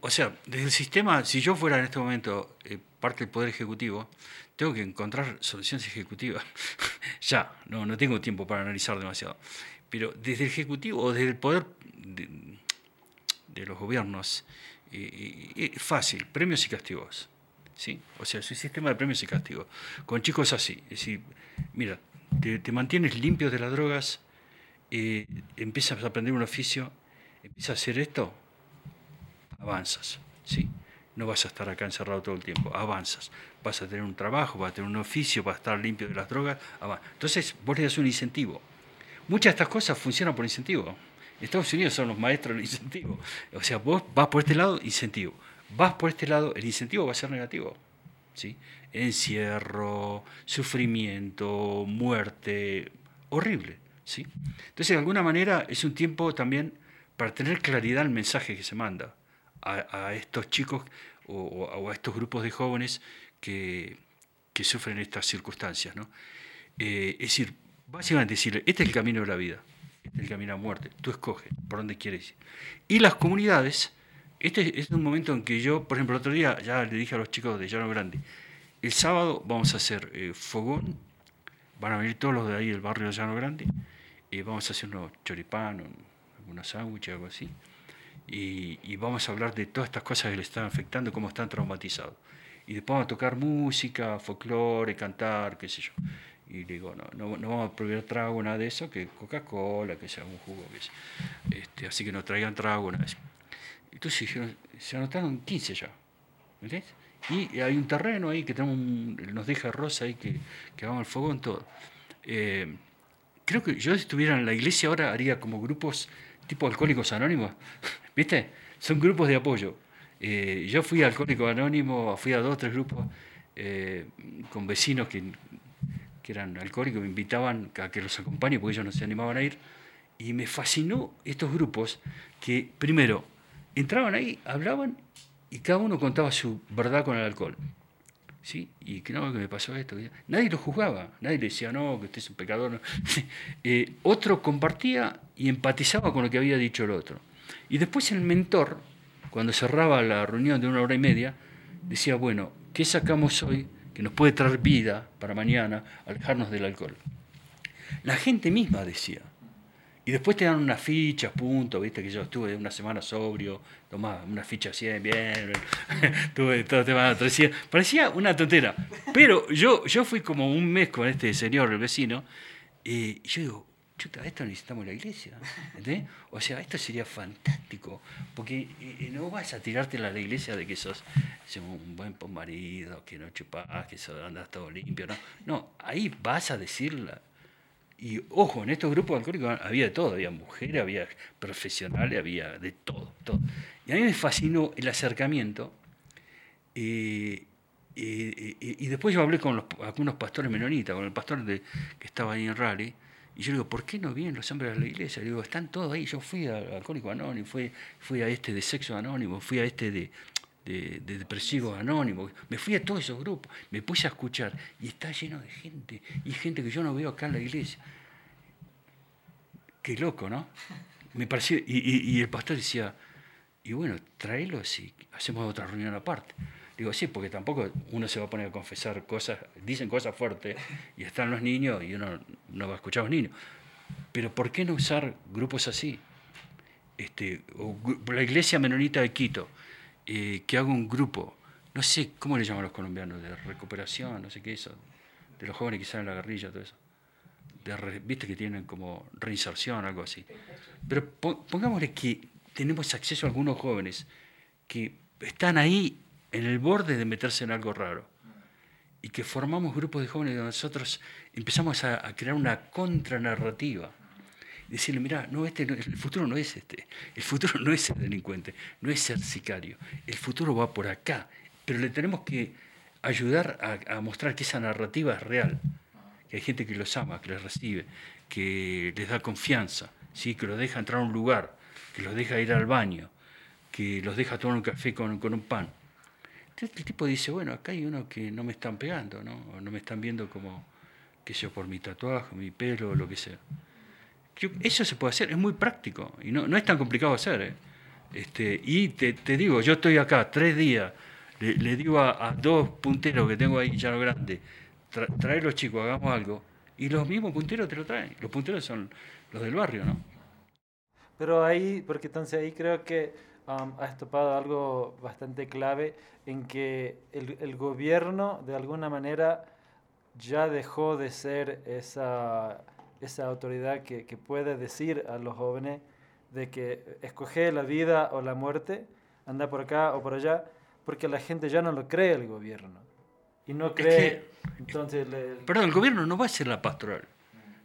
o sea, desde el sistema, si yo fuera en este momento eh, parte del Poder Ejecutivo, tengo que encontrar soluciones ejecutivas. ya, no, no tengo tiempo para analizar demasiado. Pero desde el Ejecutivo o desde el Poder de, los gobiernos, eh, eh, es fácil, premios y castigos. ¿Sí? O sea, es un sistema de premios y castigos. Con chicos así, es decir, mira, te, mantienes limpio de las drogas, empiezas a aprender un oficio, empiezas a hacer esto, avanzas, ¿sí? No vas a estar acá encerrado todo el tiempo, avanzas. Vas a tener un trabajo, vas a tener un oficio, vas a estar limpio de las drogas. Entonces, vos le das un incentivo. Muchas de estas cosas funcionan por incentivo. Estados Unidos son los maestros del incentivo. O sea, vos vas por este lado, incentivo. Vas por este lado, el incentivo va a ser negativo. ¿sí? Encierro, sufrimiento, muerte, horrible. ¿sí? Entonces, de alguna manera, es un tiempo también para tener claridad el mensaje que se manda a, estos chicos o, a estos grupos de jóvenes que, que sufren estas circunstancias. ¿no? Eh, es decir, básicamente decirle, este es el camino de la vida, este es el camino a muerte, tú escoges por dónde quieres ir. Y las comunidades, este es un momento en que yo, por ejemplo, el otro día ya le dije a los chicos de Llano Grande, el sábado vamos a hacer eh, fogón, van a venir todos los de ahí del barrio de Llano Grande, y vamos a hacer unos choripán, unos sándwiches, algo así y, vamos a hablar de todas estas cosas que le están afectando, cómo están traumatizados. Y después vamos a tocar música, folclore, cantar, qué sé yo. Y digo, no, no, vamos a prohibir trago, nada de eso, que Coca-Cola, que sea un jugo, que Este, así que no traigan trago, nada de eso. Entonces dijeron, se anotaron 15 ya. ¿Ves? Y hay un terreno ahí que tenemos nos deja Rosa ahí que, que hagamos el fogón, todo. Eh, creo que yo si estuviera en la iglesia ahora haría como grupos tipo alcohólicos anónimos. ¿Viste? Son grupos de apoyo. Eh, yo fui alcohólico anónimo, fui a dos o tres grupos eh, con vecinos que, que, eran alcohólicos, me invitaban a que los acompañe porque ellos no se animaban a ir. Y me fascinó estos grupos que, primero, entraban ahí, hablaban y cada uno contaba su verdad con el alcohol. ¿Sí? Y que no, que me pasó esto. Nadie lo juzgaba, nadie le decía, no, que usted es un pecador. Eh, otro compartía y empatizaba con lo que había dicho el otro. Y después el mentor, cuando cerraba la reunión de una hora y media, decía, bueno, ¿qué sacamos hoy que nos puede traer vida para mañana, alejarnos del alcohol? La gente misma decía. Y después te dan una ficha, punto, viste que yo estuve una semana sobrio, tomaba una ficha así, bien, tuve todo tema de Parecía una tontera. Pero yo, yo fui como un mes con este señor, el vecino, y yo digo, chuta, esto necesitamos la iglesia. O sea, esto sería fantástico, porque eh, no vas a tirarte a la iglesia de que sos, un buen marido, que no chupas, que andas todo limpio. No, no ahí vas a decirla. Y ojo, en estos grupos alcohólicos había de todo, había mujeres, había profesionales, había de todo, todo. Y a mí me fascinó el acercamiento. Eh, eh, y después yo hablé con algunos pastores menonitas, con el pastor de, que estaba ahí en Raleigh, y yo digo, ¿por qué no vienen los hombres de la iglesia? digo, están todos ahí. Yo fui a Alcohólico Anónimo, fui, fui a este de Sexo Anónimo, fui a este de, de, de Depresivo Anónimo. Me fui a todos esos grupos, me puse a escuchar. Y está lleno de gente, y gente que yo no veo acá en la iglesia. Qué loco, ¿no? Me pareció, y, y el pastor decía, y bueno, tráelos y hacemos otra reunión aparte. Digo, sí, porque tampoco uno se va a poner a confesar cosas, dicen cosas fuertes y están los niños y uno no va a escuchar a los niños. Pero ¿por qué no usar grupos así? Este, o la iglesia menonita de Quito, eh, que haga un grupo, no sé, ¿cómo le llaman los colombianos? De recuperación, no sé qué eso, de los jóvenes que salen a la guerrilla, todo eso. De Viste que tienen como reinserción, algo así. Pero pongámosle que tenemos acceso a algunos jóvenes que están ahí en el borde de meterse en algo raro y que formamos grupos de jóvenes donde nosotros empezamos a, crear una contranarrativa. Decirle, mira, no, este el futuro no es este, el futuro no es ser delincuente, no es ser sicario, el futuro va por acá, pero le tenemos que ayudar a, mostrar que esa narrativa es real, que hay gente que los ama, que les recibe, que les da confianza, ¿sí? que los deja entrar a un lugar, que los deja ir al baño, que los deja tomar un café con, un pan. Entonces el tipo dice, bueno, acá hay uno que no me están pegando, ¿no? O no me están viendo como, qué sé yo, por mi tatuaje, mi pelo, lo que sea. Eso se puede hacer, es muy práctico y no, no es tan complicado hacer. ¿eh? Este, y te, te, digo, yo estoy acá tres días, le, digo a, dos punteros que tengo ahí, ya lo grande, trae los chicos, hagamos algo, y los mismos punteros te lo traen. Los punteros son los del barrio, ¿no? Pero ahí, porque entonces ahí creo que um, has topado algo bastante clave en que el, el, gobierno de alguna manera ya dejó de ser esa, esa autoridad que, que puede decir a los jóvenes de que escoge la vida o la muerte, anda por acá o por allá, porque la gente ya no lo cree el gobierno. Y no cree, entonces... Perdón, el gobierno no va a ser la pastoral.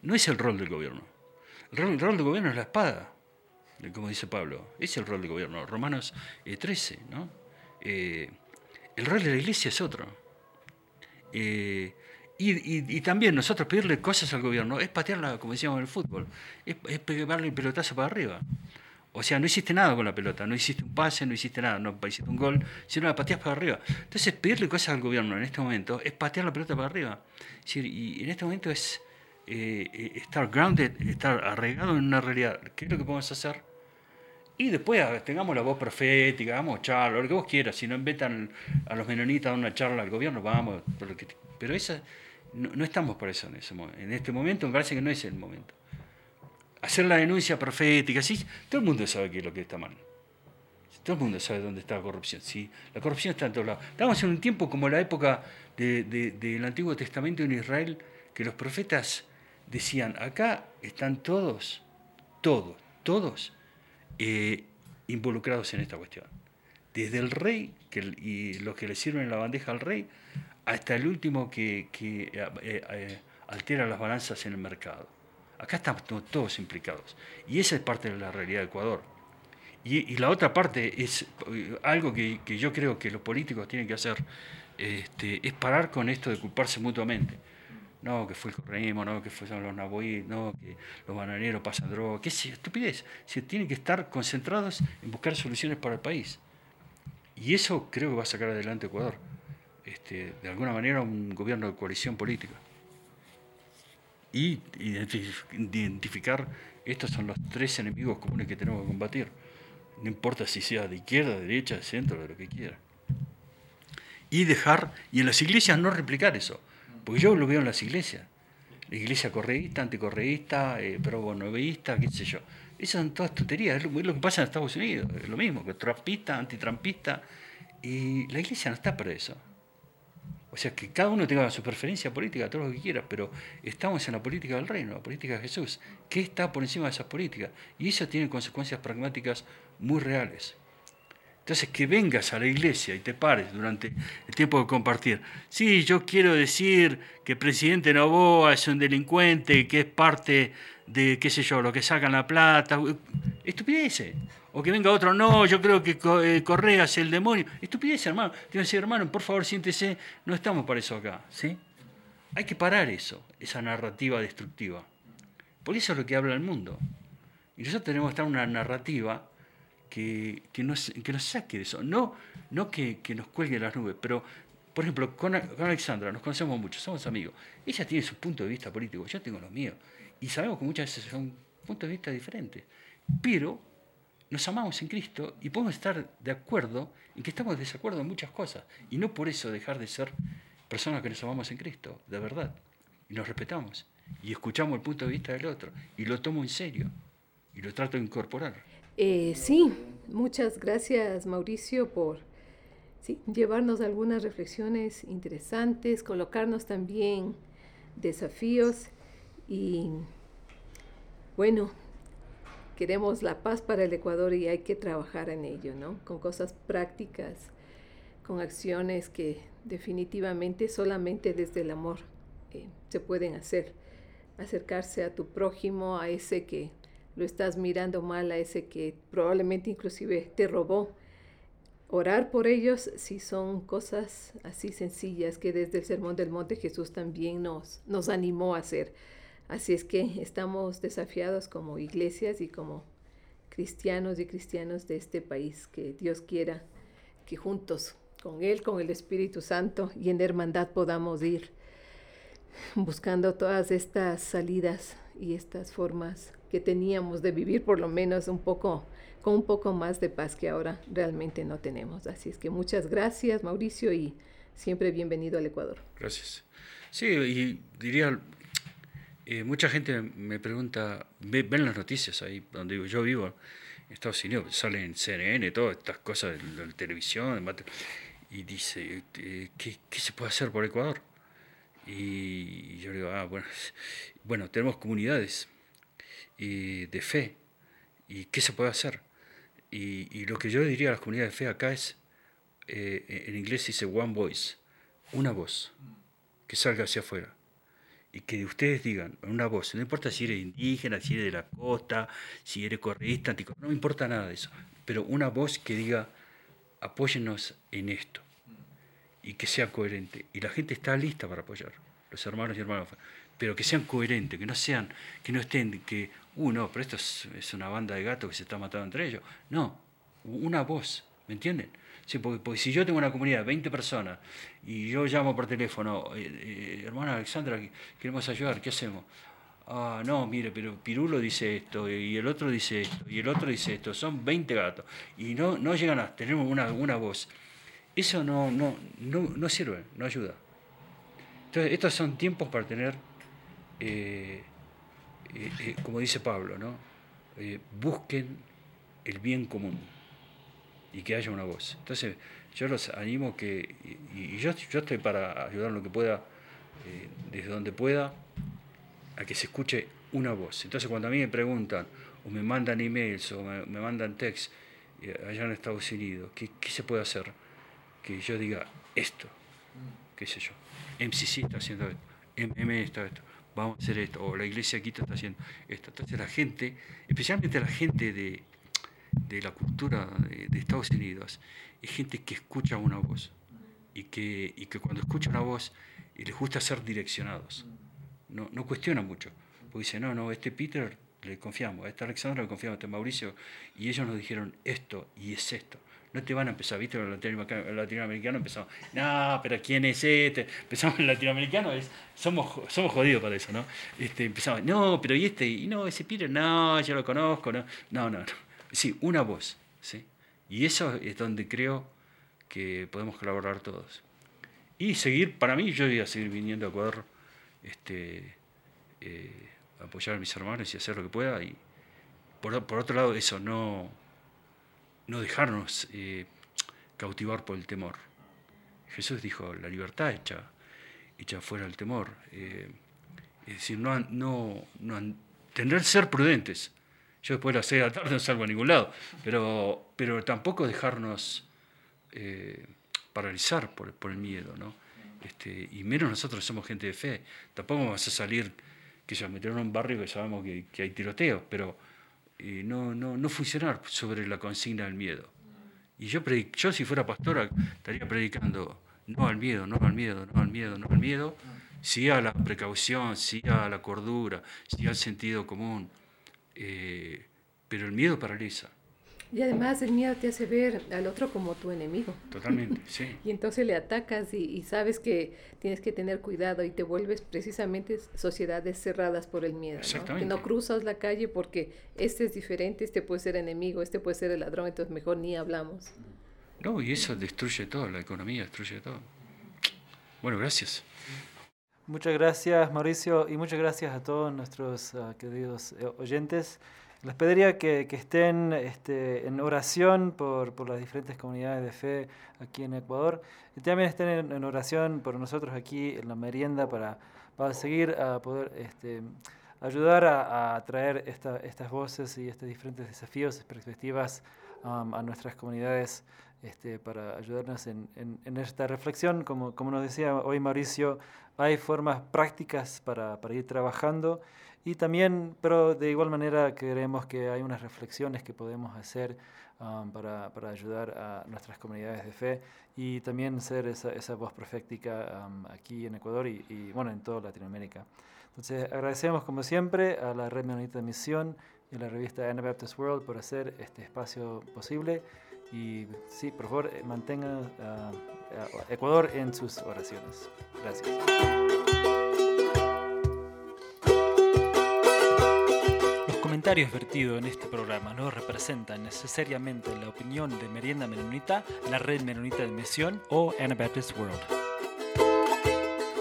No es el rol del gobierno. El rol, el rol del gobierno es la espada como dice Pablo. es el rol del gobierno. Romanos 13, eh, ¿no? Eh, el rol de la iglesia es otro. Eh, y, también nosotros pedirle cosas al gobierno es patearla, como decíamos en el fútbol, es, es pegarle el pelotazo para arriba. O sea, no hiciste nada con la pelota, no hiciste un pase, no hiciste nada, no hiciste un gol, sino la pateas para arriba. Entonces, pedirle cosas al gobierno en este momento es patear la pelota para arriba. y en este momento es estar grounded, estar arraigado en una realidad. ¿Qué es lo que podemos hacer? Y después tengamos la voz profética, a charla, lo que vos quieras. Si no inventan a los menonitas a una charla al gobierno, vamos. Pero esa, no, estamos por eso en este momento, me parece que no es el momento. Hacer la denuncia profética, sí, todo el mundo sabe qué es lo que está mal. Todo el mundo sabe dónde está la corrupción. Sí, la corrupción está en todos lados. Estamos en un tiempo como la época del Antiguo Testamento en Israel, que los profetas decían, acá están todos, todos, todos eh, involucrados en esta cuestión. Desde el rey que, y los que le sirven la bandeja al rey, hasta el último que, eh, eh, altera las balanzas en el mercado. Acá estamos todos implicados. Y esa es parte de la realidad de Ecuador. Y, la otra parte es algo que, yo creo que los políticos tienen que hacer, este, es parar con esto de culparse mutuamente no, que fue el correísmo, no, que fueron los naboí, no, que los bananeros pasan droga, qué sé, estupidez. Se tienen que estar concentrados en buscar soluciones para el país. Y eso creo que va a sacar adelante Ecuador. Este, de alguna manera un gobierno de coalición política. Y identificar, estos son los tres enemigos comunes que tenemos que combatir. No importa si sea de izquierda, de derecha, de centro, de lo que quiera. Y dejar, y en las iglesias no replicar eso porque yo lo veo en las iglesias. La iglesia correísta, anticorreísta, eh, pro-bonoveísta, qué sé yo. Esas son todas tonterías. Es lo, que pasa en Estados Unidos. Es lo mismo, que trampista, antitrampista. Y la iglesia no está para eso. O sea, que cada uno tenga su preferencia política, todo lo que quiera, pero estamos en la política del reino, la política de Jesús. ¿Qué está por encima de esas políticas? Y eso tiene consecuencias pragmáticas muy reales. Entonces, que vengas a la iglesia y te pares durante el tiempo de compartir. Sí, yo quiero decir que el presidente Novoa es un delincuente, que es parte de, qué sé yo, lo que sacan la plata. Estupideces. O que venga otro, no, yo creo que eh, Correa el demonio. Estupidez, hermano. Tiene que decir, hermano, por favor, siéntese, no estamos para eso acá. ¿sí? Hay que parar eso, esa narrativa destructiva. Por eso es lo que habla el mundo. Y nosotros tenemos que estar una narrativa que, que, nos, que nos saque de eso. No, no que, que nos cuelgue las nubes, pero, por ejemplo, con, Alexandra nos conocemos mucho, somos amigos. Ella tiene su punto de vista político, yo tengo los míos. Y sabemos que muchas veces son puntos de vista diferentes. Pero nos amamos en Cristo y podemos estar de acuerdo en que estamos de desacuerdo en muchas cosas. Y no por eso dejar de ser personas que nos amamos en Cristo, de verdad. Y nos respetamos. y escuchamos el punto de vista del otro y lo tomo en serio y lo trato de incorporar. Eh, sí, muchas gracias Mauricio por llevarnos algunas reflexiones interesantes, colocarnos también desafíos y bueno, queremos la paz para el Ecuador y hay que trabajar en ello, ¿no? Con cosas prácticas, con acciones que definitivamente solamente desde el amor eh, se pueden hacer. Acercarse a tu prójimo, a ese que lo estás mirando mal, a ese que probablemente inclusive te robó. Orar por ellos si son cosas así sencillas que desde el Sermón del Monte Jesús también nos, nos animó a hacer. Así es que estamos desafiados como iglesias y como cristianos y cristianos de este país, que Dios quiera que juntos con Él, con el Espíritu Santo y en hermandad podamos ir buscando todas estas salidas y estas formas que teníamos de vivir por lo menos un poco con un poco más de paz que ahora realmente no tenemos. Así es que muchas gracias Mauricio y siempre bienvenido al Ecuador. Gracias. Sí, y diría, eh, mucha gente me pregunta, ven las noticias ahí donde yo vivo, en Estados Unidos, salen en CNN, todas estas cosas la televisión, y dice, eh, ¿qué, ¿qué, se puede hacer por Ecuador? Y yo digo, ah, bueno, bueno tenemos comunidades y de fe, ¿y qué se puede hacer? Y, lo que yo diría a las comunidades de fe acá es, eh, en inglés dice one voice, una voz que salga hacia afuera. Y que ustedes digan, una voz, no importa si eres indígena, si eres de la costa, si eres correísta, no me importa nada de eso, pero una voz que diga, apóyennos en esto y que sea coherente. Y la gente está lista para apoyar, los hermanos y hermanas, pero que sean coherentes, que no sean, que no estén, que, uh, no, pero esto es, una banda de gatos que se está matando entre ellos. No, una voz, ¿me entienden? Sí, porque, si yo tengo una comunidad de 20 personas y yo llamo por teléfono, eh, eh, hermana Alexandra, queremos ayudar, ¿qué hacemos? Ah, no, mire, pero Pirulo dice esto, y el otro dice esto, y el otro dice esto, son 20 gatos, y no, no llegan a tener una, una voz. Eso no, no, no, no sirve, no ayuda. Entonces, estos son tiempos para tener eh, como dice Pablo, ¿no? busquen el bien común y que haya una voz. Entonces, yo los animo que, y, yo, yo, estoy para ayudar en lo que pueda, desde donde pueda, a que se escuche una voz. Entonces, cuando a mí me preguntan, o me mandan emails, o me, mandan texts, allá en Estados Unidos, ¿qué, ¿qué, se puede hacer? Que yo diga esto, qué sé yo. MCC está haciendo esto, MM está esto vamos a hacer esto, o la iglesia Quito está haciendo esto. Entonces la gente, especialmente la gente de, de la cultura de, Estados Unidos, es gente que escucha una voz y que, y que cuando escucha una voz les gusta ser direccionados. No, no cuestiona mucho, porque dice, no, no, este Peter le confiamos, a este Alexandra le confiamos, a este Mauricio, y ellos nos dijeron esto y es esto no te van a empezar, ¿viste? Los latinoamericanos empezamos, no, pero ¿quién es este? Empezamos el latinoamericano, es, somos, somos jodidos para eso, ¿no? Este, empezamos, no, pero ¿y este? Y no, ese Peter, no, yo lo conozco, no, no, no. Sí, una voz, ¿sí? Y eso es donde creo que podemos colaborar todos. Y seguir, para mí, yo voy a seguir viniendo a Ecuador, este, eh, apoyar a mis hermanos y hacer lo que pueda. Y por, por otro lado, eso, no no dejarnos eh, cautivar por el temor. Jesús dijo, la libertad echa, echa fuera el temor. Eh, es decir, no, no, no, tener ser prudentes. Yo después de las seis de la tarde no salgo a ningún lado, pero, pero tampoco dejarnos eh, paralizar por, por, el miedo. ¿no? Este, y menos nosotros somos gente de fe. Tampoco vamos a salir, que ya meter en un barrio que sabemos que, hay tiroteos, pero no, no, no funcionar sobre la consigna del miedo. Y yo, yo si fuera pastora estaría predicando no al miedo, no al miedo, no al miedo, no al miedo, sí a la precaución, sí a la cordura, sí al sentido común. Eh, pero el miedo paraliza. Y además el miedo te hace ver al otro como tu enemigo. Totalmente, sí. y entonces le atacas y, sabes que tienes que tener cuidado y te vuelves precisamente sociedades cerradas por el miedo. ¿no? Que no cruzas la calle porque este es diferente, este puede ser enemigo, este puede ser el ladrón, entonces mejor ni hablamos. No, y eso destruye todo, la economía destruye todo. Bueno, gracias. Muchas gracias Mauricio y muchas gracias a todos nuestros uh, queridos eh, oyentes. Les pediría que, estén este, en oración por, las diferentes comunidades de fe aquí en Ecuador y también estén en, oración por nosotros aquí en la merienda para, seguir a poder este, ayudar a, traer esta, estas voces y estos diferentes desafíos y perspectivas a nuestras comunidades este, para ayudarnos en, en, en, esta reflexión. Como, como nos decía hoy Mauricio, hay formas prácticas para, para ir trabajando y también, pero de igual manera creemos que hay unas reflexiones que podemos hacer um, para, para, ayudar a nuestras comunidades de fe y también ser esa, esa voz profética um, aquí en Ecuador y, y, bueno, en toda Latinoamérica. Entonces agradecemos como siempre a la Red Menonita de Misión y a la revista Anabaptist World por hacer este espacio posible y sí, por favor, eh, mantengan uh, Ecuador en sus oraciones. Gracias. Los comentarios vertidos en este programa no representan necesariamente la opinión de Merienda Menonita, la Red Menonita de Misión o Anabaptist World.